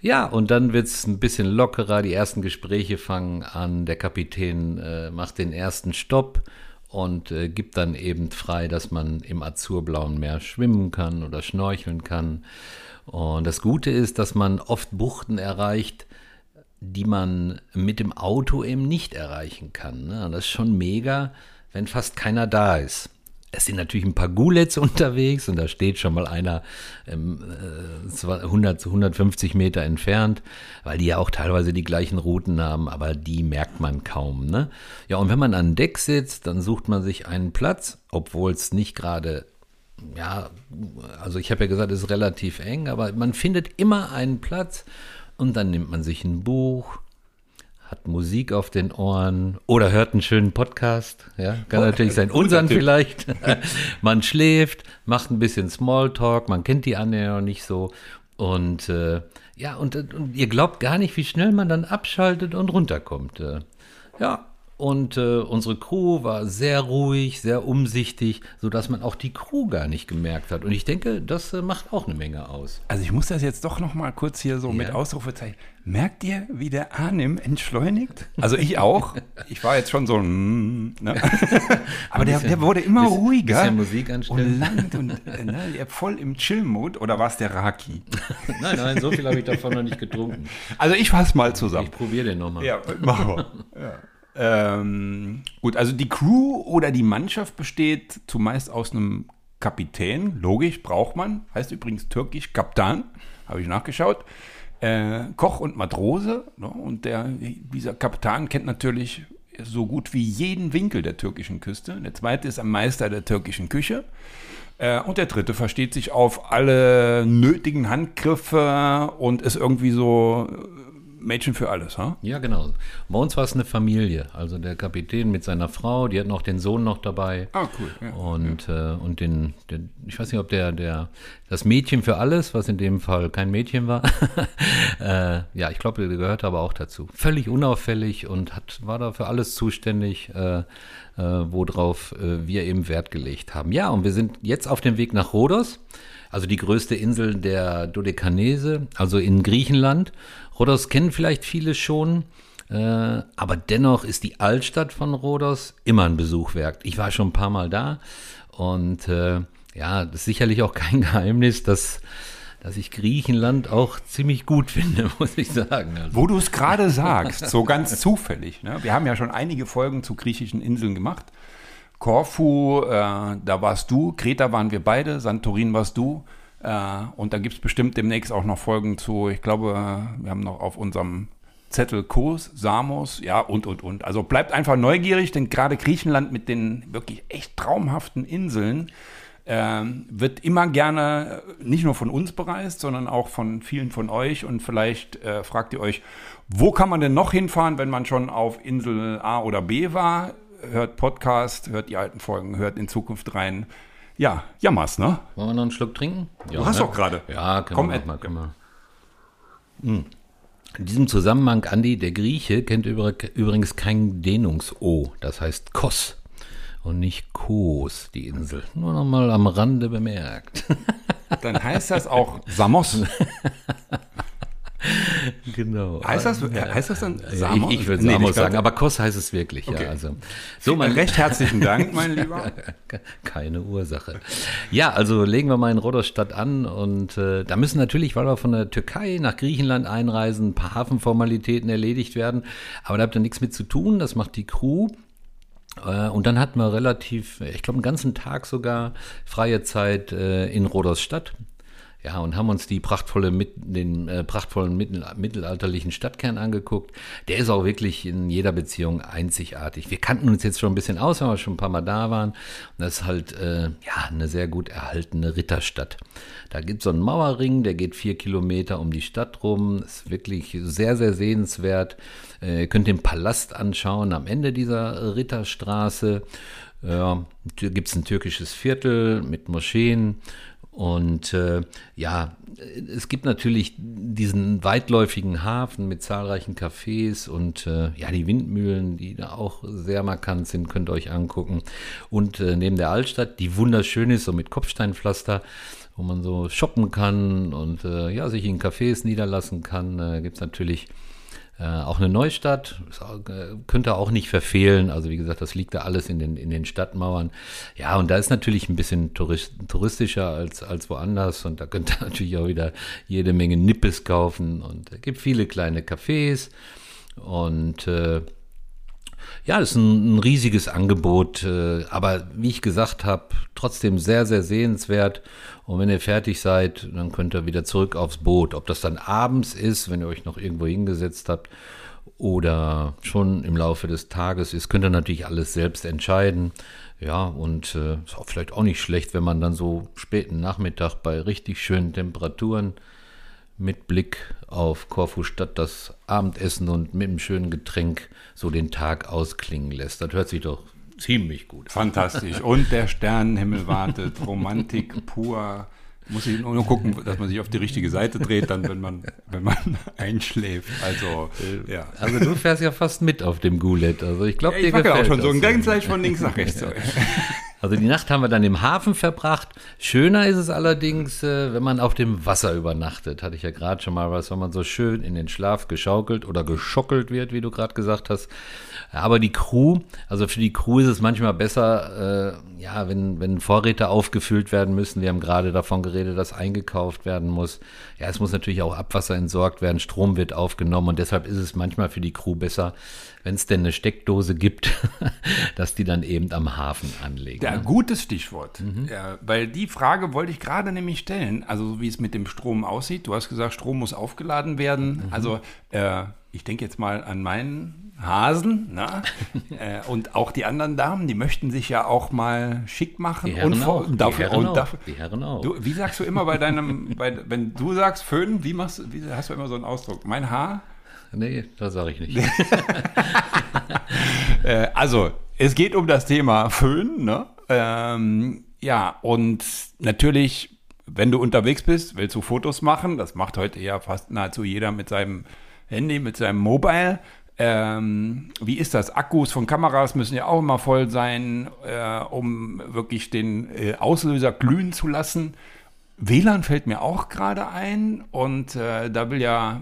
ja, und dann wird es ein bisschen lockerer. Die ersten Gespräche fangen an. Der Kapitän äh, macht den ersten Stopp und äh, gibt dann eben frei, dass man im azurblauen Meer schwimmen kann oder schnorcheln kann. Und das Gute ist, dass man oft Buchten erreicht, die man mit dem Auto eben nicht erreichen kann. Ne? Das ist schon mega, wenn fast keiner da ist. Es sind natürlich ein paar Gulets unterwegs und da steht schon mal einer ähm, 100 zu 150 Meter entfernt, weil die ja auch teilweise die gleichen Routen haben, aber die merkt man kaum. Ne? Ja, und wenn man an Deck sitzt, dann sucht man sich einen Platz, obwohl es nicht gerade ja, also ich habe ja gesagt, es ist relativ eng, aber man findet immer einen Platz und dann nimmt man sich ein Buch, hat Musik auf den Ohren oder hört einen schönen Podcast. Ja, kann oh, natürlich sein. Unseren vielleicht. man schläft, macht ein bisschen Smalltalk, man kennt die anderen noch nicht so. Und äh, ja, und, und, ihr glaubt gar nicht, wie schnell man dann abschaltet und runterkommt. Äh, ja, und äh, unsere Crew war sehr ruhig, sehr umsichtig, sodass man auch die Crew gar nicht gemerkt hat. Und ich denke, das äh, macht auch eine Menge aus. Also ich muss das jetzt doch noch mal kurz hier so ja. mit Ausrufezeichen. Merkt ihr, wie der Arnim entschleunigt? Also ich auch. Ich war jetzt schon so, mm, ne? aber der, der, wurde immer bisschen, ruhiger. Bisschen Musik anstellen. Und lang und äh, ne, voll im Chill-Mood. Oder war es der Raki? nein, nein, so viel habe ich davon noch nicht getrunken. Also ich fasse mal zusammen. Ich probiere den nochmal. Ja, machen wir. Ja. Ähm, gut, also die Crew oder die Mannschaft besteht zumeist aus einem Kapitän, logisch, braucht man, heißt übrigens türkisch Kaptan, habe ich nachgeschaut. Äh, Koch und Matrose. Ne? Und der, dieser Kapitän kennt natürlich so gut wie jeden Winkel der türkischen Küste. Der zweite ist ein Meister der türkischen Küche. Äh, und der dritte versteht sich auf alle nötigen Handgriffe und ist irgendwie so Mädchen für alles, ha? Ja, genau. Bei uns war es eine Familie. Also der Kapitän mit seiner Frau, die hat noch den Sohn noch dabei. Ah, cool. Ja, und ja. Äh, und den, den, ich weiß nicht, ob der, der, das Mädchen für alles, was in dem Fall kein Mädchen war. äh, ja, ich glaube, der gehört aber auch dazu. Völlig unauffällig und hat, war da für alles zuständig, äh, äh, worauf äh, wir eben Wert gelegt haben. Ja, und wir sind jetzt auf dem Weg nach Rhodos also die größte Insel der Dodekanese, also in Griechenland. Rhodos kennen vielleicht viele schon, äh, aber dennoch ist die Altstadt von Rhodos immer ein Besuch wert. Ich war schon ein paar Mal da und äh, ja, das ist sicherlich auch kein Geheimnis, dass dass ich Griechenland auch ziemlich gut finde, muss ich sagen. Also. Wo du es gerade sagst, so ganz zufällig. Ne? Wir haben ja schon einige Folgen zu griechischen Inseln gemacht. Korfu, äh, da warst du, Kreta waren wir beide, Santorin warst du. Äh, und da gibt es bestimmt demnächst auch noch Folgen zu. Ich glaube, wir haben noch auf unserem Zettel Kos, Samos, ja, und, und, und. Also bleibt einfach neugierig, denn gerade Griechenland mit den wirklich echt traumhaften Inseln äh, wird immer gerne nicht nur von uns bereist, sondern auch von vielen von euch. Und vielleicht äh, fragt ihr euch, wo kann man denn noch hinfahren, wenn man schon auf Insel A oder B war? Hört Podcast, hört die alten Folgen, hört in Zukunft rein. Ja, jammers, ne? Wollen wir noch einen Schluck trinken? Ja, du hast ne? doch gerade. Ja, können Komm, wir mal, können wir. Hm. In diesem Zusammenhang, Andi, der Grieche kennt übrigens kein Dehnungs-O, das heißt Kos und nicht Kos, die Insel. Nur noch mal am Rande bemerkt. Dann heißt das auch Samos. genau. Heißt das, heißt das dann Samos? Ich, ich würde Samos nee, sagen, aber Kos heißt es wirklich. Okay. Ja, also. So, mein recht herzlichen Dank, mein Lieber. Keine Ursache. Ja, also legen wir mal in Rodostadt an und äh, da müssen natürlich, weil wir von der Türkei nach Griechenland einreisen, ein paar Hafenformalitäten erledigt werden. Aber da habt ihr nichts mit zu tun. Das macht die Crew. Äh, und dann hatten wir relativ, ich glaube, einen ganzen Tag sogar freie Zeit äh, in Rodersstadt. Ja, und haben uns die prachtvolle, den äh, prachtvollen mittel, mittelalterlichen Stadtkern angeguckt. Der ist auch wirklich in jeder Beziehung einzigartig. Wir kannten uns jetzt schon ein bisschen aus, weil wir schon ein paar Mal da waren. Und das ist halt äh, ja eine sehr gut erhaltene Ritterstadt. Da gibt es so einen Mauerring, der geht vier Kilometer um die Stadt rum. Ist wirklich sehr, sehr sehenswert. Äh, ihr könnt den Palast anschauen am Ende dieser Ritterstraße. Ja, gibt es ein türkisches Viertel mit Moscheen und äh, ja, es gibt natürlich diesen weitläufigen Hafen mit zahlreichen Cafés und äh, ja, die Windmühlen, die da auch sehr markant sind, könnt ihr euch angucken. Und äh, neben der Altstadt, die wunderschön ist, so mit Kopfsteinpflaster, wo man so shoppen kann und äh, ja, sich in Cafés niederlassen kann, äh, gibt es natürlich äh, auch eine Neustadt, äh, könnte auch nicht verfehlen. Also wie gesagt, das liegt da alles in den, in den Stadtmauern. Ja, und da ist natürlich ein bisschen tourist, touristischer als, als woanders. Und da könnt ihr natürlich auch wieder jede Menge Nippes kaufen. Und es gibt viele kleine Cafés. Und äh, ja, das ist ein, ein riesiges Angebot, äh, aber wie ich gesagt habe, trotzdem sehr, sehr sehenswert. Und wenn ihr fertig seid, dann könnt ihr wieder zurück aufs Boot. Ob das dann abends ist, wenn ihr euch noch irgendwo hingesetzt habt, oder schon im Laufe des Tages ist, könnt ihr natürlich alles selbst entscheiden. Ja, und äh, ist auch vielleicht auch nicht schlecht, wenn man dann so späten Nachmittag bei richtig schönen Temperaturen mit Blick auf Korfu Stadt das Abendessen und mit einem schönen Getränk so den Tag ausklingen lässt. Das hört sich doch ziemlich gut an. Fantastisch. Und der Sternenhimmel wartet, Romantik pur. Muss ich nur gucken, dass man sich auf die richtige Seite dreht, dann, wenn man, wenn man einschläft. Also, äh, ja. Also du fährst ja fast mit auf dem Gulet. Also ich glaube, ja, ich dir gefällt ja auch schon so ein ganz leicht von links nach rechts. Also die Nacht haben wir dann im Hafen verbracht. Schöner ist es allerdings, äh, wenn man auf dem Wasser übernachtet. Hatte ich ja gerade schon mal was, wenn man so schön in den Schlaf geschaukelt oder geschockelt wird, wie du gerade gesagt hast. Aber die Crew, also für die Crew ist es manchmal besser, äh, ja, wenn, wenn Vorräte aufgefüllt werden müssen. Wir haben gerade davon geredet, dass eingekauft werden muss. Ja, es muss natürlich auch Abwasser entsorgt werden, Strom wird aufgenommen und deshalb ist es manchmal für die Crew besser, wenn es denn eine Steckdose gibt, dass die dann eben am Hafen anlegen. Ja, ne? gutes Stichwort. Mhm. Ja, weil die Frage wollte ich gerade nämlich stellen, also wie es mit dem Strom aussieht. Du hast gesagt, Strom muss aufgeladen werden. Mhm. Also äh, ich denke jetzt mal an meinen Hasen na? äh, und auch die anderen Damen, die möchten sich ja auch mal schick machen. Die Herren und auch. Dafür, die Herren und dafür, auch. Die Herren auch. Du, wie sagst du immer bei deinem, bei, wenn du sagst Föhn, wie machst wie hast du immer so einen Ausdruck? Mein Haar? Nee, das sage ich nicht. äh, also, es geht um das Thema Föhn, ne? Ähm, ja, und natürlich, wenn du unterwegs bist, willst du Fotos machen. Das macht heute ja fast nahezu jeder mit seinem Handy, mit seinem Mobile. Ähm, wie ist das? Akkus von Kameras müssen ja auch immer voll sein, äh, um wirklich den äh, Auslöser glühen zu lassen. WLAN fällt mir auch gerade ein und äh, da will ja,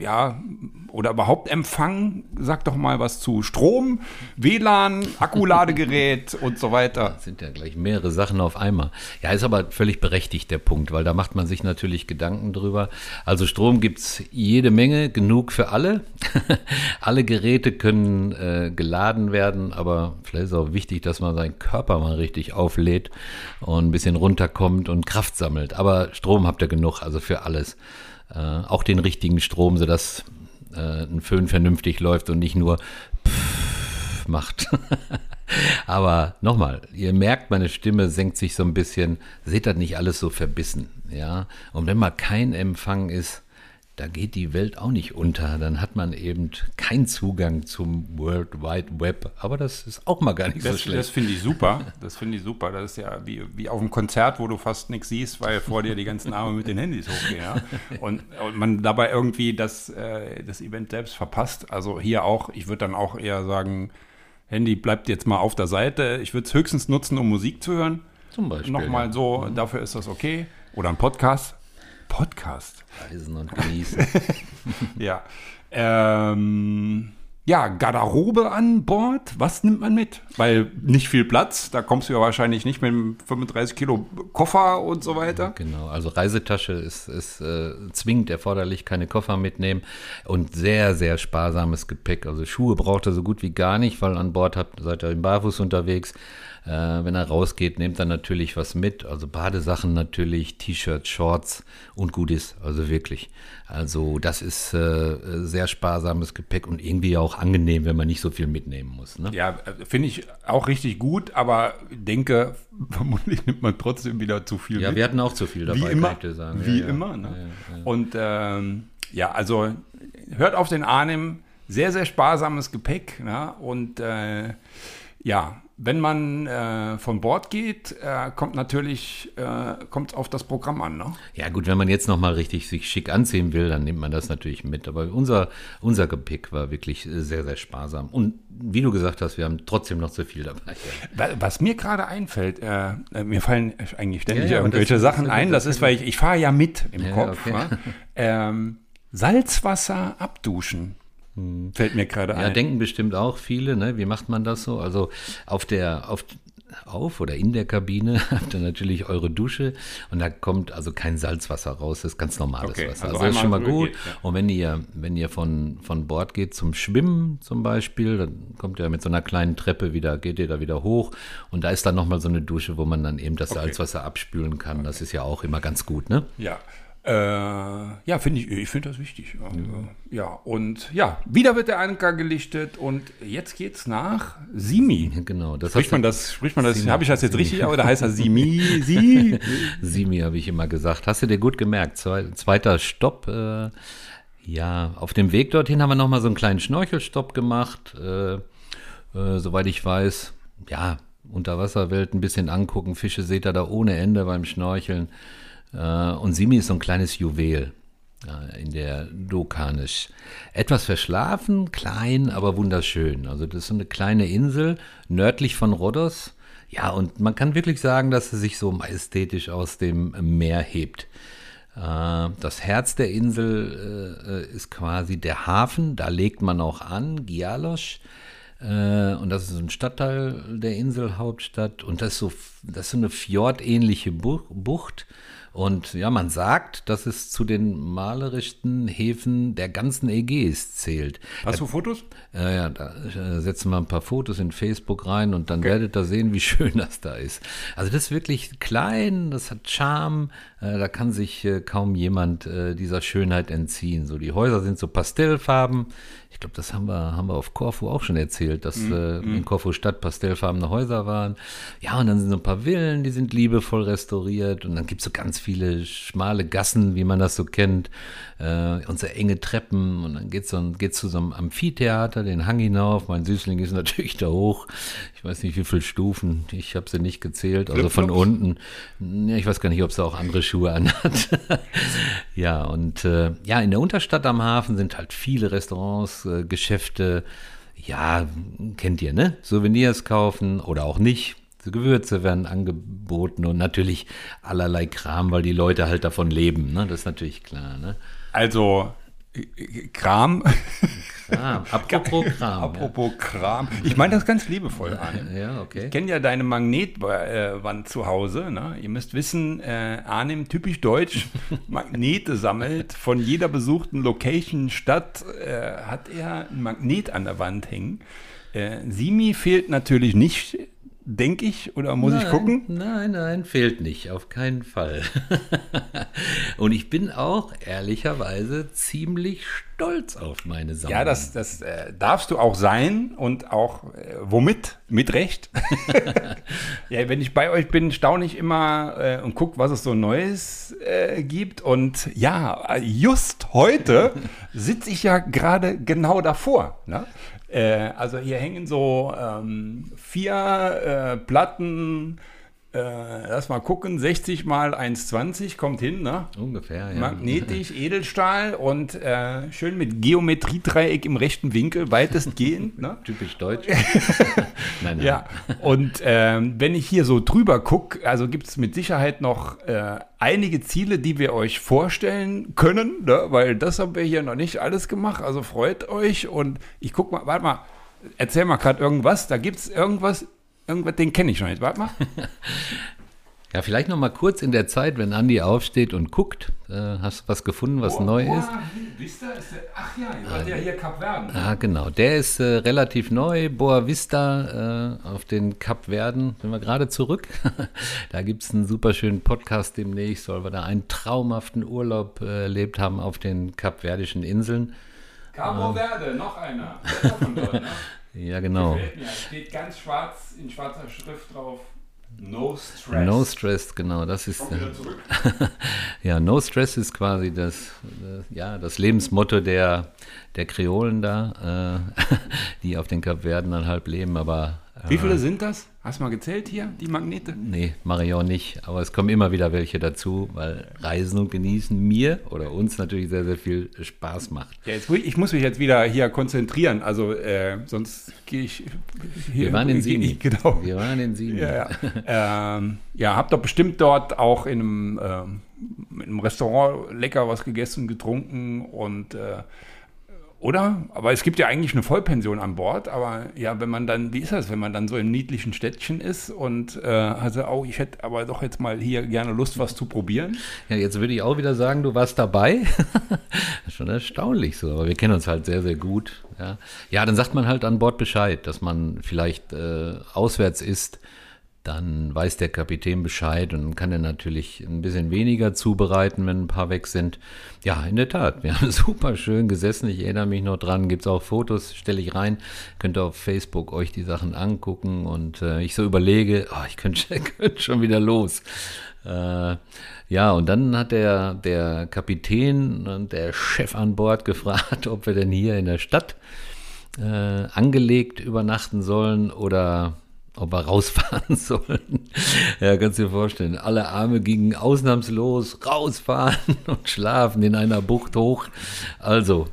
ja, oder überhaupt Empfang, sag doch mal was zu Strom, WLAN, Akkuladegerät und so weiter. Das sind ja gleich mehrere Sachen auf einmal. Ja, ist aber völlig berechtigt der Punkt, weil da macht man sich natürlich Gedanken drüber. Also Strom gibt es jede Menge, genug für alle. alle Geräte können äh, geladen werden, aber vielleicht ist auch wichtig, dass man seinen Körper mal richtig auflädt und ein bisschen runterkommt und Kraft sammelt aber Strom habt ihr genug, also für alles. Äh, auch den richtigen Strom, sodass äh, ein Föhn vernünftig läuft und nicht nur macht. aber nochmal, ihr merkt, meine Stimme senkt sich so ein bisschen. Seht das nicht alles so verbissen, ja? Und wenn mal kein Empfang ist, da geht die Welt auch nicht unter. Dann hat man eben keinen Zugang zum World Wide Web. Aber das ist auch mal gar nicht das, so schlecht. Das finde ich super. Das finde ich super. Das ist ja wie, wie auf einem Konzert, wo du fast nichts siehst, weil vor dir die ganzen Arme mit den Handys hochgehen. Ja? Und, und man dabei irgendwie das, äh, das Event selbst verpasst. Also hier auch, ich würde dann auch eher sagen, Handy bleibt jetzt mal auf der Seite. Ich würde es höchstens nutzen, um Musik zu hören. Zum Beispiel. Nochmal so, dafür ist das okay. Oder ein Podcast. Podcast. Reisen und genießen. ja. Ähm, ja, Garderobe an Bord. Was nimmt man mit? Weil nicht viel Platz. Da kommst du ja wahrscheinlich nicht mit einem 35 Kilo Koffer und so weiter. Genau. Also Reisetasche ist, ist äh, zwingend erforderlich. Keine Koffer mitnehmen. Und sehr, sehr sparsames Gepäck. Also Schuhe braucht er so gut wie gar nicht, weil an Bord habt, seid ihr im Barfuß unterwegs. Äh, wenn er rausgeht, nehmt er natürlich was mit. Also Badesachen natürlich, T-Shirts, Shorts und Goodies. Also wirklich. Also das ist äh, sehr sparsames Gepäck und irgendwie auch angenehm, wenn man nicht so viel mitnehmen muss. Ne? Ja, finde ich auch richtig gut, aber denke, vermutlich nimmt man trotzdem wieder zu viel ja, mit. wir hatten auch zu viel dabei, wie immer, kann ich dir sagen. Wie ja, ja. immer. Ne? Ja, ja. Und ähm, ja, also hört auf den Arnim. Sehr, sehr sparsames Gepäck. Ne? Und äh, ja, wenn man äh, von Bord geht, äh, kommt natürlich äh, kommt auf das Programm an. Ne? Ja gut, wenn man jetzt noch mal richtig sich schick anziehen will, dann nimmt man das natürlich mit. Aber unser, unser Gepäck war wirklich sehr, sehr sparsam. Und wie du gesagt hast, wir haben trotzdem noch zu viel dabei. Wa- Was mir gerade einfällt, äh, äh, mir fallen eigentlich ständig Ja, ja, irgendwelche das- Sachen das- ein. Das ist, weil ich, ich fahre ja mit im Ja, Kopf. okay. Ähm, Salzwasser abduschen. Fällt mir gerade Hm. Ja, ein. denken bestimmt auch viele, ne? Wie macht man das so? Also auf der, auf, auf oder in der Kabine habt ihr natürlich eure Dusche und da kommt also kein Salzwasser raus, das ist ganz normales Okay, Wasser. also Also, das ist schon mal gut. geht, ja. Und wenn ihr, wenn ihr von, von Bord geht zum Schwimmen zum Beispiel, dann kommt ihr mit so einer kleinen Treppe wieder, geht ihr da wieder hoch und da ist dann nochmal so eine Dusche, wo man dann eben das Salzwasser abspülen kann. Das ist ja auch immer ganz gut, ne? Ja. Äh, ja, finde ich, ich finde das wichtig. Also, ja, und ja, wieder wird der Anker gelichtet und jetzt geht's nach Simi. Genau. Das Spricht man das, spricht man das, Simi. habe ich das jetzt richtig, oder heißt das Simi? Sie? Simi habe ich immer gesagt. Hast du dir gut gemerkt? Zwei, zweiter Stopp. Äh, ja, auf dem Weg dorthin haben wir nochmal so einen kleinen Schnorchelstopp gemacht. Äh, äh, soweit ich weiß, ja, Unterwasserwelt ein bisschen angucken. Fische seht ihr da ohne Ende beim Schnorcheln. Äh, und Simi ist so ein kleines Juwel äh, in der Dokanisch. Etwas verschlafen, klein, aber wunderschön. Also das ist so eine kleine Insel nördlich von Rhodos. Ja, und man kann wirklich sagen, dass sie sich so majestätisch aus dem Meer hebt. Äh, Das Herz der Insel ist quasi der Hafen, da legt man auch an, Gialos. Und das ist ein Stadtteil der Inselhauptstadt. Und das ist so, das ist so eine fjordähnliche Bu- Bucht. Und ja, man sagt, dass es zu den malerischsten Häfen der ganzen Ägäis zählt. Hast du Fotos? Ja, ja, da äh, setzen wir ein paar Fotos in Facebook rein und dann werdet ihr sehen, wie schön das da ist. Also das ist wirklich klein, das hat Charme, äh, da kann sich äh, kaum jemand dieser Schönheit entziehen. So die Häuser sind so Pastellfarben. Ich glaube, das haben wir, haben wir auf Korfu auch schon erzählt, dass äh, in Korfu Stadt pastellfarbene Häuser waren. Ja, und dann sind so ein paar Villen, die sind liebevoll restauriert und dann gibt es so ganz viele schmale Gassen, wie man das so kennt, äh, und so enge Treppen und dann geht's so, geht's zu so einem Amphitheater, den Hang hinauf. Mein Süßling ist natürlich da hoch. Weiß nicht, wie viele Stufen. Ich habe sie nicht gezählt. Also von unten. Ja, ich weiß gar nicht, ob sie auch andere Schuhe anhat. ja, und äh, ja, in der Unterstadt am Hafen sind halt viele Restaurants, äh, Geschäfte. Ja, kennt ihr, ne? Souvenirs kaufen oder auch nicht. Gewürze werden angeboten und natürlich allerlei Kram, weil die Leute halt davon leben. Ne? Das ist natürlich klar. Ne? Also, äh, Kram. Apropos Kram. Apropos Kram. Ich meine das ganz liebevoll an. Ja, ja okay. Ich kenne ja deine Magnetwand zu Hause. Ne? Ihr müsst wissen, äh, Arnim, typisch deutsch, Magnete sammelt. Von jeder besuchten Location, Stadt äh, hat er ein Magnet an der Wand hängen. Äh, Simi fehlt natürlich nicht denke ich, oder muss nein, ich gucken? Nein, nein, fehlt nicht, auf keinen Fall. Und ich bin auch ehrlicherweise ziemlich stolz auf meine Sammlung. Ja, das, das äh, darfst du auch sein und auch äh, womit? Mit Recht. ja, wenn ich bei euch bin, staune ich immer äh, und gucke, was es so Neues äh, gibt. Und ja, just heute sitze ich ja gerade genau davor. Ne? Äh, also hier hängen so ähm, vier äh, Platten äh, lass mal gucken, 60 mal 1,20 kommt hin, ne? Ungefähr, ja. Magnetisch, Edelstahl und äh, schön mit Geometriedreieck im rechten Winkel, weitestgehend. ne? Typisch deutsch. nein, nein. Ja, und ähm, wenn ich hier so drüber gucke, also gibt es mit Sicherheit noch äh, einige Ziele, die wir euch vorstellen können, ne? weil das haben wir hier noch nicht alles gemacht. Also freut euch und ich guck mal, warte mal, erzähl mal gerade irgendwas. Da gibt es irgendwas, Irgendwas, den kenne ich schon nicht. Warte mal. Ja, vielleicht noch mal kurz in der Zeit, wenn Andi aufsteht und guckt. Äh, hast du was gefunden, was Boah, neu Boa ist? Vista ist der, ach ja, ihr seid ja hier Kap Verden. Ah, genau. Der ist äh, relativ neu. Boa Vista äh, auf den Kap Verden. Sind wir gerade zurück. da gibt es einen super schönen Podcast demnächst, weil wir da einen traumhaften Urlaub äh, erlebt haben auf den Kapverdischen Inseln. Cabo Verde, noch einer. Dort, ne? Ja, genau. Gefällt mir. Steht ganz schwarz in schwarzer Schrift drauf. No Stress. No Stress, genau, das ist. Zurück. ja, No Stress ist quasi das, das, ja, das Lebensmotto der, der Kreolen da, äh, die auf den Kapverden dann halb leben, aber. Äh, Wie viele sind das? Hast du mal gezählt hier, die Magnete? Nee, mache ich auch nicht. Aber es kommen immer wieder welche dazu, weil Reisen und Genießen mir oder uns natürlich sehr, sehr viel Spaß macht. Ja, jetzt, ich muss mich jetzt wieder hier konzentrieren. Also, äh, sonst gehe ich. Hier, Wir waren in Sini. Genau. Wir waren in Sini. Ja, ja. ähm, ja habt doch bestimmt dort auch in einem, ähm, in einem Restaurant lecker was gegessen, getrunken und. Äh, oder? Aber es gibt ja eigentlich eine Vollpension an Bord. Aber ja, wenn man dann, wie ist das, wenn man dann so im niedlichen Städtchen ist und äh, also, oh, ich hätte aber doch jetzt mal hier gerne Lust, was zu probieren. Ja, jetzt würde ich auch wieder sagen, du warst dabei. Schon erstaunlich so, aber wir kennen uns halt sehr, sehr gut. Ja, ja dann sagt man halt an Bord Bescheid, dass man vielleicht äh, auswärts ist dann weiß der Kapitän Bescheid und kann er natürlich ein bisschen weniger zubereiten, wenn ein paar weg sind. Ja, in der Tat, wir haben super schön gesessen. Ich erinnere mich noch dran, gibt es auch Fotos, stelle ich rein. Könnt ihr auf Facebook euch die Sachen angucken und äh, ich so überlege, oh, ich könnte könnt schon wieder los. Äh, ja, und dann hat der, der Kapitän und der Chef an Bord gefragt, ob wir denn hier in der Stadt äh, angelegt übernachten sollen oder ob wir rausfahren sollen. Ja, kannst du dir vorstellen. Alle Arme gingen ausnahmslos rausfahren und schlafen in einer Bucht hoch. Also,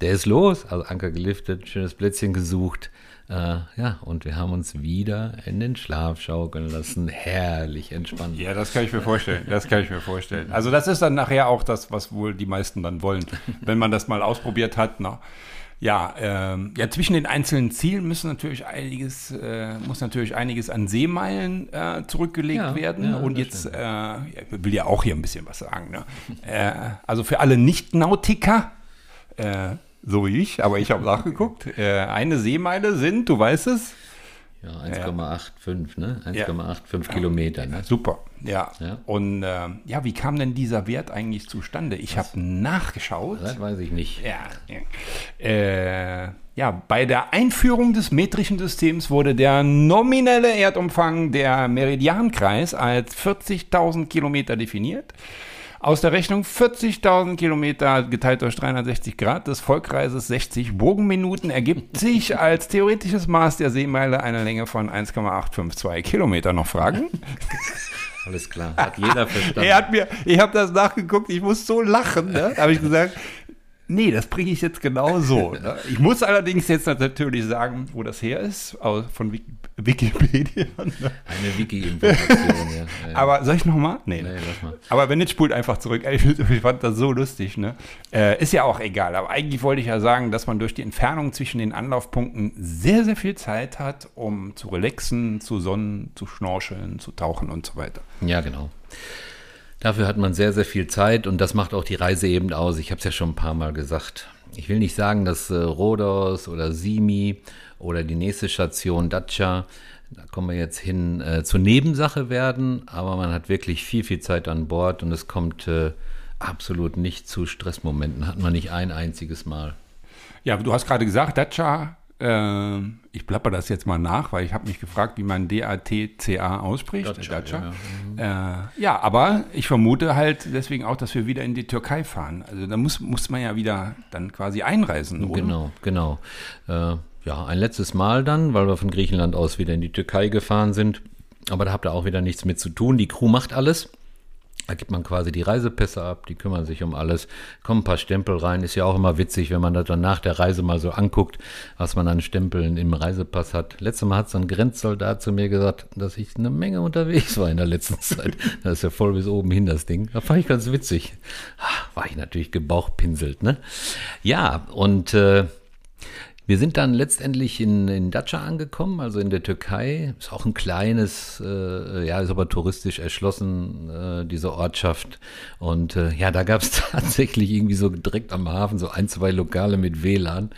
der ist los. Also Anker geliftet, schönes Plätzchen gesucht. Äh, ja, und wir haben uns wieder in den Schlaf schaukeln lassen. Herrlich entspannt. Ja, das kann ich mir vorstellen. Das kann ich mir vorstellen. Also das ist dann nachher auch das, was wohl die meisten dann wollen, wenn man das mal ausprobiert hat. Na. Ja, ähm, ja, zwischen den einzelnen Zielen müssen natürlich einiges, äh, muss natürlich einiges an Seemeilen äh, zurückgelegt Ja, werden. ja, Und jetzt, äh, will ja auch hier ein bisschen was sagen. Ne? äh, also für alle Nicht-Nautiker, äh, so wie ich, aber ich habe nachgeguckt, äh, eine Seemeile sind, du weißt es, Ja, 1,85, ne? 1,85 Kilometer, ne? Super, ja. Ja. Und äh, ja, wie kam denn dieser Wert eigentlich zustande? Ich habe nachgeschaut. Das weiß ich nicht. Ja, ja. Äh, ja, bei der Einführung des metrischen Systems wurde der nominelle Erdumfang der Meridiankreis als 40.000 Kilometer definiert. Aus der Rechnung 40.000 Kilometer geteilt durch 360 Grad des Volkreises 60 Bogenminuten ergibt sich als theoretisches Maß der Seemeile eine Länge von 1,852 Kilometer. Noch Fragen? Alles klar. Hat jeder verstanden. Er hat mir, ich habe das nachgeguckt, ich muss so lachen. Ne? Da habe ich gesagt, nee, das bringe ich jetzt genau so. Ne? Ich muss allerdings jetzt natürlich sagen, wo das her ist, von Wik- Wikipedia. Ne? Eine Wiki-Information, ja. Aber soll ich nochmal? Nee. Nee, lass mal. Aber wenn nicht, spult einfach zurück. Ich, ich fand das so lustig. Ne? Äh, ist ja auch egal. Aber eigentlich wollte ich ja sagen, dass man durch die Entfernung zwischen den Anlaufpunkten sehr, sehr viel Zeit hat, um zu relaxen, zu sonnen, zu schnorcheln, zu tauchen und so weiter. Ja, genau. Dafür hat man sehr, sehr viel Zeit und das macht auch die Reise eben aus. Ich habe es ja schon ein paar Mal gesagt. ich will nicht sagen, dass äh, Rhodos oder Simi oder die nächste Station Dacia, da kommen wir jetzt hin, äh, zur Nebensache werden, aber man hat wirklich viel, viel Zeit an Bord und es kommt äh, absolut nicht zu Stressmomenten, hat man nicht ein einziges Mal. Ja, du hast gerade gesagt, Dacia äh, ich plapper das jetzt mal nach, weil ich habe mich gefragt, wie man D-A-T-C-A ausspricht. Dacia, Dacia. Ja, ja. Äh, ja, aber ich vermute halt deswegen auch, dass wir wieder in die Türkei fahren. Also da muss, muss man ja wieder dann quasi einreisen, oder? Genau, genau. Äh, ja, ein letztes Mal dann, weil wir von Griechenland aus wieder in die Türkei gefahren sind. Aber da habt ihr auch wieder nichts mit zu tun. Die Crew macht alles. Da gibt man quasi die Reisepässe ab, die kümmern sich um alles, kommen ein paar Stempel rein. Ist ja auch immer witzig, wenn man das dann nach der Reise mal so anguckt, was man an Stempeln im Reisepass hat. Letztes Mal hat so ein Grenzsoldat zu mir gesagt, dass ich eine Menge unterwegs war in der letzten Zeit. Das ist ja voll bis oben hin, das Ding. Da fand ich ganz witzig. Ah, war ich natürlich gebauchpinselt, ne? Ja, und äh, wir sind dann letztendlich in, in Dacia angekommen, also in der Türkei. Ist auch ein kleines, äh, ja, ist aber touristisch erschlossen, äh, diese Ortschaft. Und äh, ja, da gab es tatsächlich irgendwie so direkt am Hafen so ein, zwei Lokale mit WLAN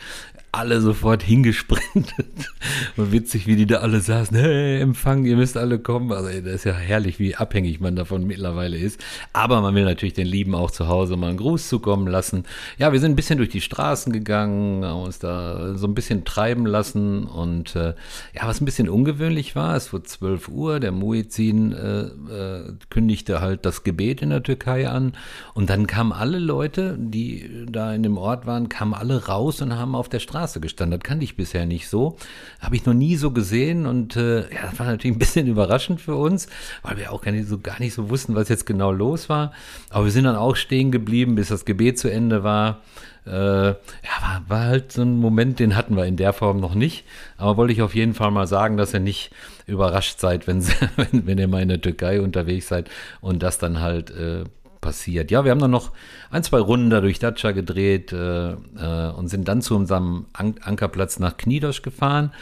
alle sofort hingesprintet. Und witzig, wie die da alle saßen. Hey, Empfang, ihr müsst alle kommen. Also, das ist ja herrlich, wie abhängig man davon mittlerweile ist. Aber man will natürlich den Lieben auch zu Hause mal einen Gruß zukommen lassen. Ja, wir sind ein bisschen durch die Straßen gegangen, haben uns da so ein bisschen treiben lassen. Und äh, ja, was ein bisschen ungewöhnlich war, es wurde 12 Uhr, der Muezzin äh, äh, kündigte halt das Gebet in der Türkei an. Und dann kamen alle Leute, die da in dem Ort waren, kamen alle raus und haben auf der Straße Straße gestanden. Das kannte ich bisher nicht so. Habe ich noch nie so gesehen und äh, ja, das war natürlich ein bisschen überraschend für uns, weil wir auch gar nicht, so, gar nicht so wussten, was jetzt genau los war. Aber wir sind dann auch stehen geblieben, bis das Gebet zu Ende war. Äh, ja, war, war halt so ein Moment, den hatten wir in der Form noch nicht. Aber wollte ich auf jeden Fall mal sagen, dass ihr nicht überrascht seid, wenn, wenn, wenn ihr mal in der Türkei unterwegs seid und das dann halt äh, passiert. Ja, wir haben dann noch ein, zwei Runden da durch Dacia gedreht äh, äh, und sind dann zu unserem An Ankerplatz nach Kniedosch gefahren.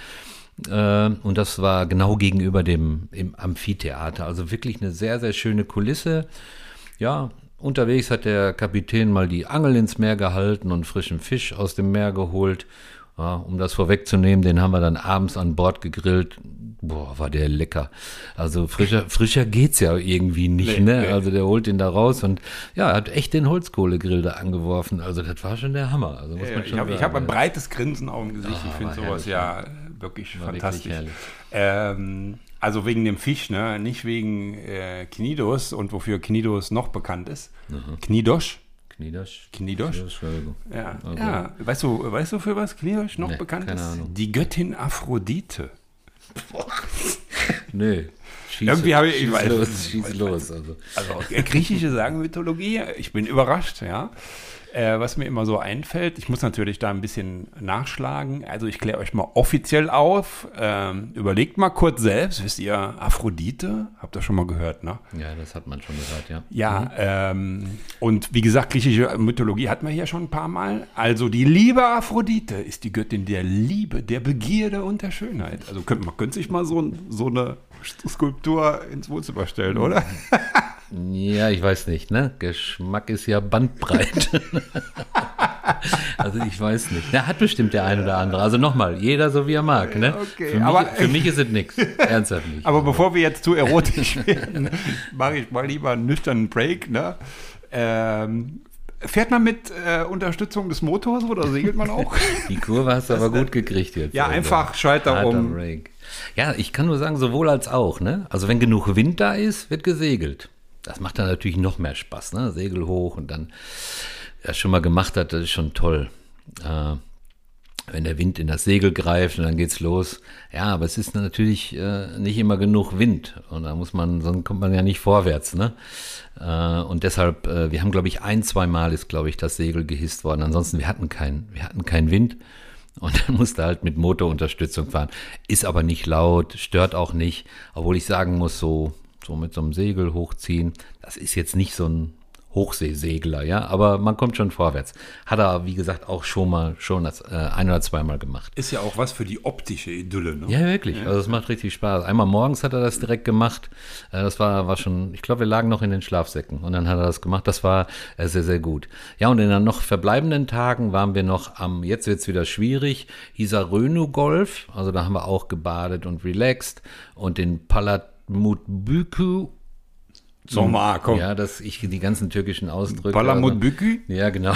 Äh, und das war genau gegenüber dem im Amphitheater. Also wirklich eine sehr, sehr schöne Kulisse. Ja, unterwegs hat der Kapitän mal die Angel ins Meer gehalten und frischen Fisch aus dem Meer geholt. Ja, um das vorwegzunehmen, den haben wir dann abends an Bord gegrillt. Boah, war der lecker. Also frischer, frischer geht's ja irgendwie nicht, nee, ne? Nee. Also der holt den da raus und ja, er hat echt den Holzkohlegrill da angeworfen. Also das war schon der Hammer. Also muss ja, man schon ich habe hab ein breites Grinsen auf dem Gesicht. Ah, ich finde sowas herrlich, ja wirklich war fantastisch. Wirklich ähm, also wegen dem Fisch, ne? Nicht wegen äh, Knidos und wofür Knidos noch bekannt ist. Mhm. Knidosch. Knidosch. Knidosch? Ja. Also. ja. Weißt du, weißt du, für was Knidosch noch nee, bekannt ist? Ahnung. Die Göttin Aphrodite. Nö. Schieß, Irgendwie habe ich, schieß ich weiß, los, schieß los. Also. also griechische Sagenmythologie, ich bin überrascht, ja. Äh, was mir immer so einfällt, ich muss natürlich da ein bisschen nachschlagen. Also ich kläre euch mal offiziell auf. Ähm, überlegt mal kurz selbst, wisst ihr, Aphrodite? Habt ihr schon mal gehört, ne? Ja, das hat man schon gehört, ja. Ja, mhm. ähm, und wie gesagt, griechische Mythologie hatten wir hier schon ein paar Mal. Also die liebe Aphrodite ist die Göttin der Liebe, der Begierde und der Schönheit. Also könnt, man könnte sich mal so, so eine Skulptur ins Wohnzimmer stellen, oder? Ja, ich weiß nicht, ne? Geschmack ist ja bandbreit. also ich weiß nicht. Der hat bestimmt der ein oder andere. Also nochmal, jeder so wie er mag, ne? Okay, für, mich, aber, für mich ist es nichts. Ernsthaft nicht. Aber bevor wir jetzt zu erotisch werden, mache ich mal lieber einen nüchternen Break, ne? Ähm, Fährt man mit äh, Unterstützung des Motors oder segelt man auch? Die Kurve hast du aber gut gekriegt jetzt. Ja, also. einfach Schalter um. Ja, ich kann nur sagen, sowohl als auch. Ne? Also wenn genug Wind da ist, wird gesegelt. Das macht dann natürlich noch mehr Spaß, ne? Segel hoch und dann, wer schon mal gemacht hat, das ist schon toll. Äh, wenn der Wind in das Segel greift und dann geht's los. Ja, aber es ist natürlich äh, nicht immer genug Wind und da muss man, sonst kommt man ja nicht vorwärts, ne? Äh, und deshalb, äh, wir haben, glaube ich, ein, zwei Mal ist, glaube ich, das Segel gehisst worden. Ansonsten, wir hatten keinen, wir hatten keinen Wind und dann musste halt mit Motorunterstützung fahren. Ist aber nicht laut, stört auch nicht, obwohl ich sagen muss, so so mit so einem Segel hochziehen. Das ist jetzt nicht so ein Hochseesegler, ja, aber man kommt schon vorwärts. Hat er, wie gesagt, auch schon mal, schon das, äh, ein oder zweimal gemacht. Ist ja auch was für die optische Idylle, ne? Ja, wirklich. Ja. Also es macht richtig Spaß. Einmal morgens hat er das direkt gemacht. Äh, das war, war schon, ich glaube, wir lagen noch in den Schlafsäcken und dann hat er das gemacht. Das war äh, sehr, sehr gut. Ja, und in den noch verbleibenden Tagen waren wir noch am, jetzt wird's wieder schwierig, Isarönu Golf. Also da haben wir auch gebadet und relaxed und den Palatmutbüku Sag mal, komm. Ja, dass ich die ganzen türkischen Ausdrücke. Palamut also, Ja, genau.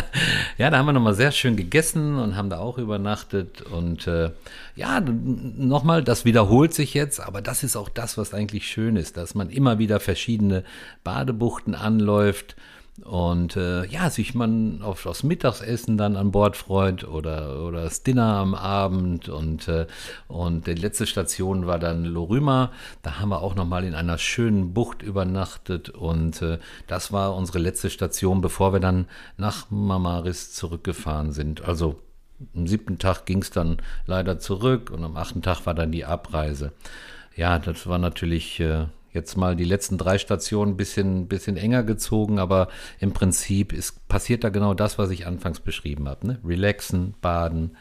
ja, da haben wir nochmal sehr schön gegessen und haben da auch übernachtet. Und äh, ja, nochmal, das wiederholt sich jetzt, aber das ist auch das, was eigentlich schön ist, dass man immer wieder verschiedene Badebuchten anläuft und äh, ja, sich man auf das Mittagsessen dann an Bord freut oder, oder das Dinner am Abend und, äh, und die letzte Station war dann Lorüma. Da haben wir auch nochmal in einer schönen Bucht übernachtet und äh, das war unsere letzte Station, bevor wir dann nach Mamaris zurückgefahren sind. Also am siebten Tag ging es dann leider zurück und am achten Tag war dann die Abreise. Ja, das war natürlich äh, jetzt mal die letzten drei Stationen ein bisschen, bisschen enger gezogen, aber im Prinzip ist, passiert da genau das, was ich anfangs beschrieben habe. Ne? Relaxen, baden,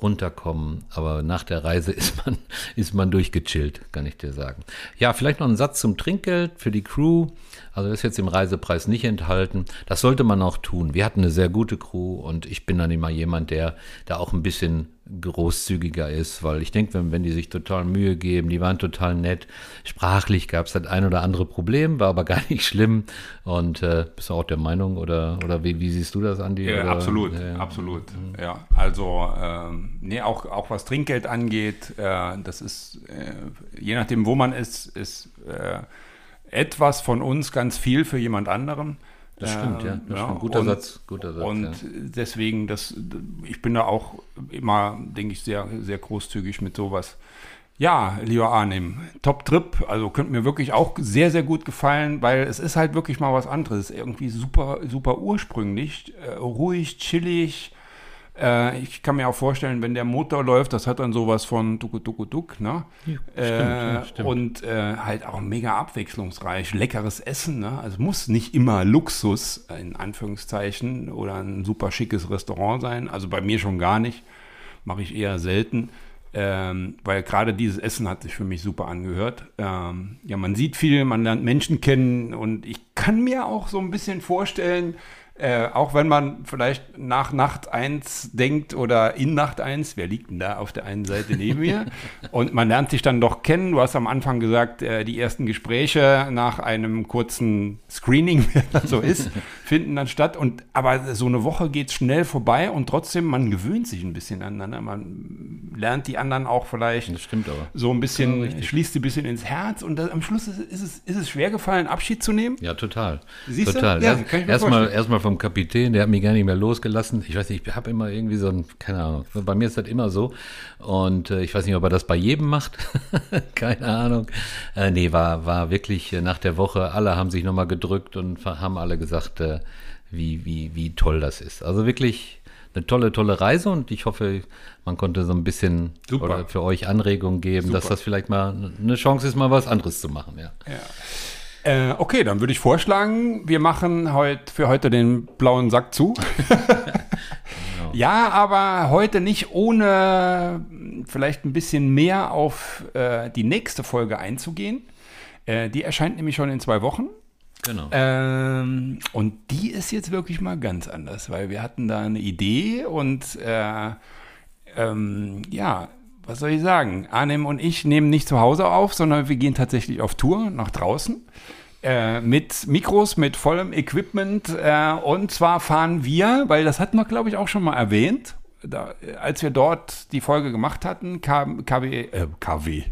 runterkommen, aber nach der Reise ist man, ist man durchgechillt, kann ich dir sagen. Ja, vielleicht noch ein Satz zum Trinkgeld für die Crew. Also das ist jetzt im Reisepreis nicht enthalten. Das sollte man auch tun. Wir hatten eine sehr gute Crew und ich bin dann immer jemand, der da auch ein bisschen großzügiger ist, weil ich denke, wenn, wenn die sich total Mühe geben, die waren total nett. Sprachlich gab es das ein oder andere Problem, war aber gar nicht schlimm. Und äh, bist du auch der Meinung oder, oder wie, wie siehst du das, Andi? Ja, oder, absolut, äh, absolut. Ja, also ähm, nee, auch, auch was Trinkgeld angeht, äh, das ist, äh, je nachdem, wo man ist, ist äh, etwas von uns ganz viel für jemand anderen. Das stimmt, ja. Das ja, ein guter und, Satz. Guter Satz und ja. deswegen, das, ich bin da auch immer, denke ich, sehr, sehr großzügig mit sowas. Ja, lieber Arnim, Top-Trip, also könnte mir wirklich auch sehr, sehr gut gefallen, weil es ist halt wirklich mal was anderes. Irgendwie super, super ursprünglich, äh, ruhig, chillig, äh, ich kann mir auch vorstellen, wenn der Motor läuft, das hat dann sowas von Duck, Duck, Duck, ne? Ja, stimmt, äh, ja, stimmt. Und äh, halt auch mega abwechslungsreich, leckeres Essen, ne? Also muss nicht immer Luxus, in Anführungszeichen, oder ein super schickes Restaurant sein. Also bei mir schon gar nicht. Mache ich eher selten. Ähm, weil gerade dieses Essen hat sich für mich super angehört. Ähm, ja, man sieht viel, man lernt Menschen kennen und ich kann mir auch so ein bisschen vorstellen, äh, auch wenn man vielleicht nach Nacht 1 denkt oder in Nacht 1, wer liegt denn da auf der einen Seite neben mir? Und man lernt sich dann doch kennen. Du hast am Anfang gesagt, äh, die ersten Gespräche nach einem kurzen Screening, wie das so ist, finden dann statt. Und, aber so eine Woche geht schnell vorbei und trotzdem, man gewöhnt sich ein bisschen aneinander. Man lernt die anderen auch vielleicht so ein bisschen, ja, schließt sie ein bisschen ins Herz. Und das, am Schluss ist, ist, es, ist es schwer gefallen, Abschied zu nehmen. Ja, total. Siehst total. du? Ja, erstmal erst vom Kapitän, der hat mich gar nicht mehr losgelassen. Ich weiß nicht, ich habe immer irgendwie so ein, keine Ahnung, bei mir ist das immer so. Und äh, ich weiß nicht, ob er das bei jedem macht. keine Ahnung. Äh, nee, war, war wirklich äh, nach der Woche, alle haben sich nochmal gedrückt und haben alle gesagt, äh, wie, wie, wie toll das ist. Also wirklich eine tolle, tolle Reise und ich hoffe, man konnte so ein bisschen für euch Anregungen geben, Super. dass das vielleicht mal eine Chance ist, mal was anderes zu machen. Ja. ja. Äh, okay, dann würde ich vorschlagen, wir machen heute für heute den blauen Sack zu. genau. Ja, aber heute nicht ohne vielleicht ein bisschen mehr auf äh, die nächste Folge einzugehen. Äh, die erscheint nämlich schon in zwei Wochen. Genau. Ähm, und die ist jetzt wirklich mal ganz anders, weil wir hatten da eine Idee und äh, ähm, ja, was soll ich sagen? Arnim und ich nehmen nicht zu Hause auf, sondern wir gehen tatsächlich auf Tour nach draußen. Äh, mit Mikros, mit vollem Equipment. Äh, und zwar fahren wir, weil das hatten wir, glaube ich, auch schon mal erwähnt, da, als wir dort die Folge gemacht hatten, KW, äh, KW,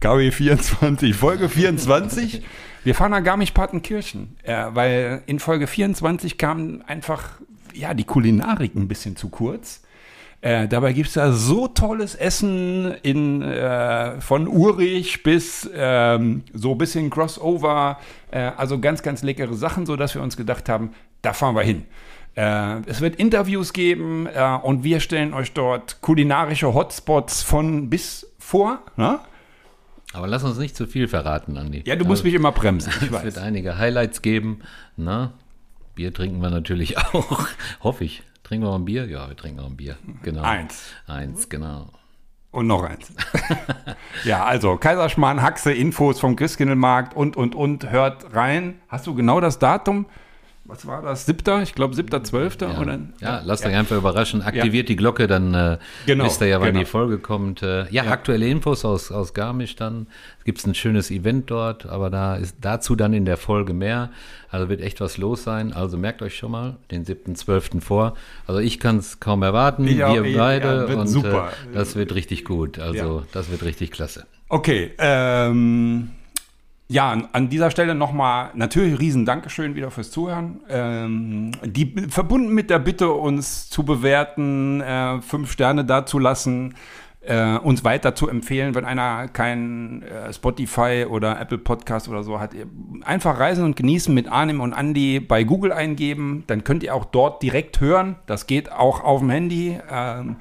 KW 24, Folge 24. wir fahren nach Garmisch-Partenkirchen, äh, weil in Folge 24 kam einfach ja, die Kulinarik ein bisschen zu kurz. Äh, dabei gibt es da so tolles Essen in, äh, von urig bis ähm, so ein bisschen Crossover. Äh, also ganz, ganz leckere Sachen, sodass wir uns gedacht haben, da fahren wir hin. Äh, es wird Interviews geben äh, und wir stellen euch dort kulinarische Hotspots von bis vor. Ne? Aber lass uns nicht zu viel verraten, Andi. Ja, du musst also, mich immer bremsen. Es wird einige Highlights geben. Ne? Bier trinken wir natürlich auch. Hoffe ich. Trinken wir mal ein Bier? Ja, wir trinken auch ein Bier. Genau. Eins. Eins, genau. Und noch eins. ja, also Kaiserschmarrn, Haxe, Infos vom Christkindlmarkt und, und, und. Hört rein. Hast du genau das Datum? Was war das? Siebter? Ich glaube, siebter, zwölfter. Ja. Oder? ja, lasst euch einfach überraschen. Aktiviert die Glocke, dann äh, Genau, wisst ihr ja, wann genau. die Folge kommt. Äh, ja, aktuelle Infos aus, aus Garmisch dann. Es gibt ein schönes Event dort, aber da ist dazu dann in der Folge mehr. Also wird echt was los sein. Also merkt euch schon mal den 7.12. vor. Also ich kann es kaum erwarten. Ich auch, Wir ich- beide. ja, und super. Äh, das wird richtig gut. Also Ja. das wird richtig klasse. Okay, ähm, ja, an- dieser Stelle nochmal natürlich riesen Dankeschön wieder fürs Zuhören. Ähm, die verbunden mit der Bitte, uns zu bewerten, äh, fünf Sterne dazulassen, äh, uns weiter zu empfehlen, wenn einer kein äh, Spotify oder Apple Podcast oder so hat. Einfach reisen und genießen mit Arnim und Andy bei Google eingeben, dann könnt ihr auch dort direkt hören. Das geht auch auf dem Handy. Ähm,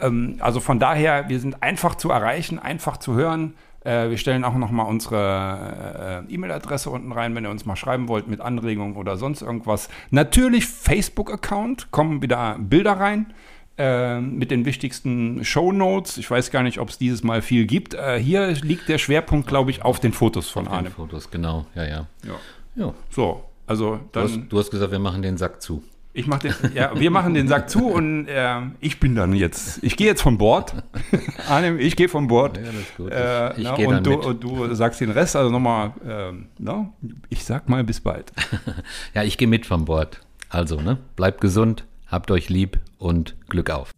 ähm, also von daher, wir sind einfach zu erreichen, einfach zu hören. Äh, wir stellen auch nochmal unsere äh, E-Mail-Adresse unten rein, wenn ihr uns mal schreiben wollt mit Anregungen oder sonst irgendwas. Natürlich Facebook-Account, kommen wieder Bilder rein. äh, Mit den wichtigsten Shownotes. Ich weiß gar nicht, ob es dieses Mal viel gibt. Äh, hier liegt der Schwerpunkt, glaube ich, auf den Fotos von Den Arne. Fotos, genau. Ja, ja. Ja. ja. So, also Du, hast, dann. du hast gesagt, wir machen den Sack zu. Ich mach den, ja, wir machen den Sack zu und äh, ich bin dann jetzt, ich gehe jetzt von Bord. Arnim, ich gehe von Bord. Ja. Äh, Ich- ich na, gehe und, du, und du sagst den Rest, also nochmal, ähm, na, ich sag mal bis bald. Ja, ich gehe mit von Bord. Also, ne? Bleibt gesund, habt euch lieb und Glück auf.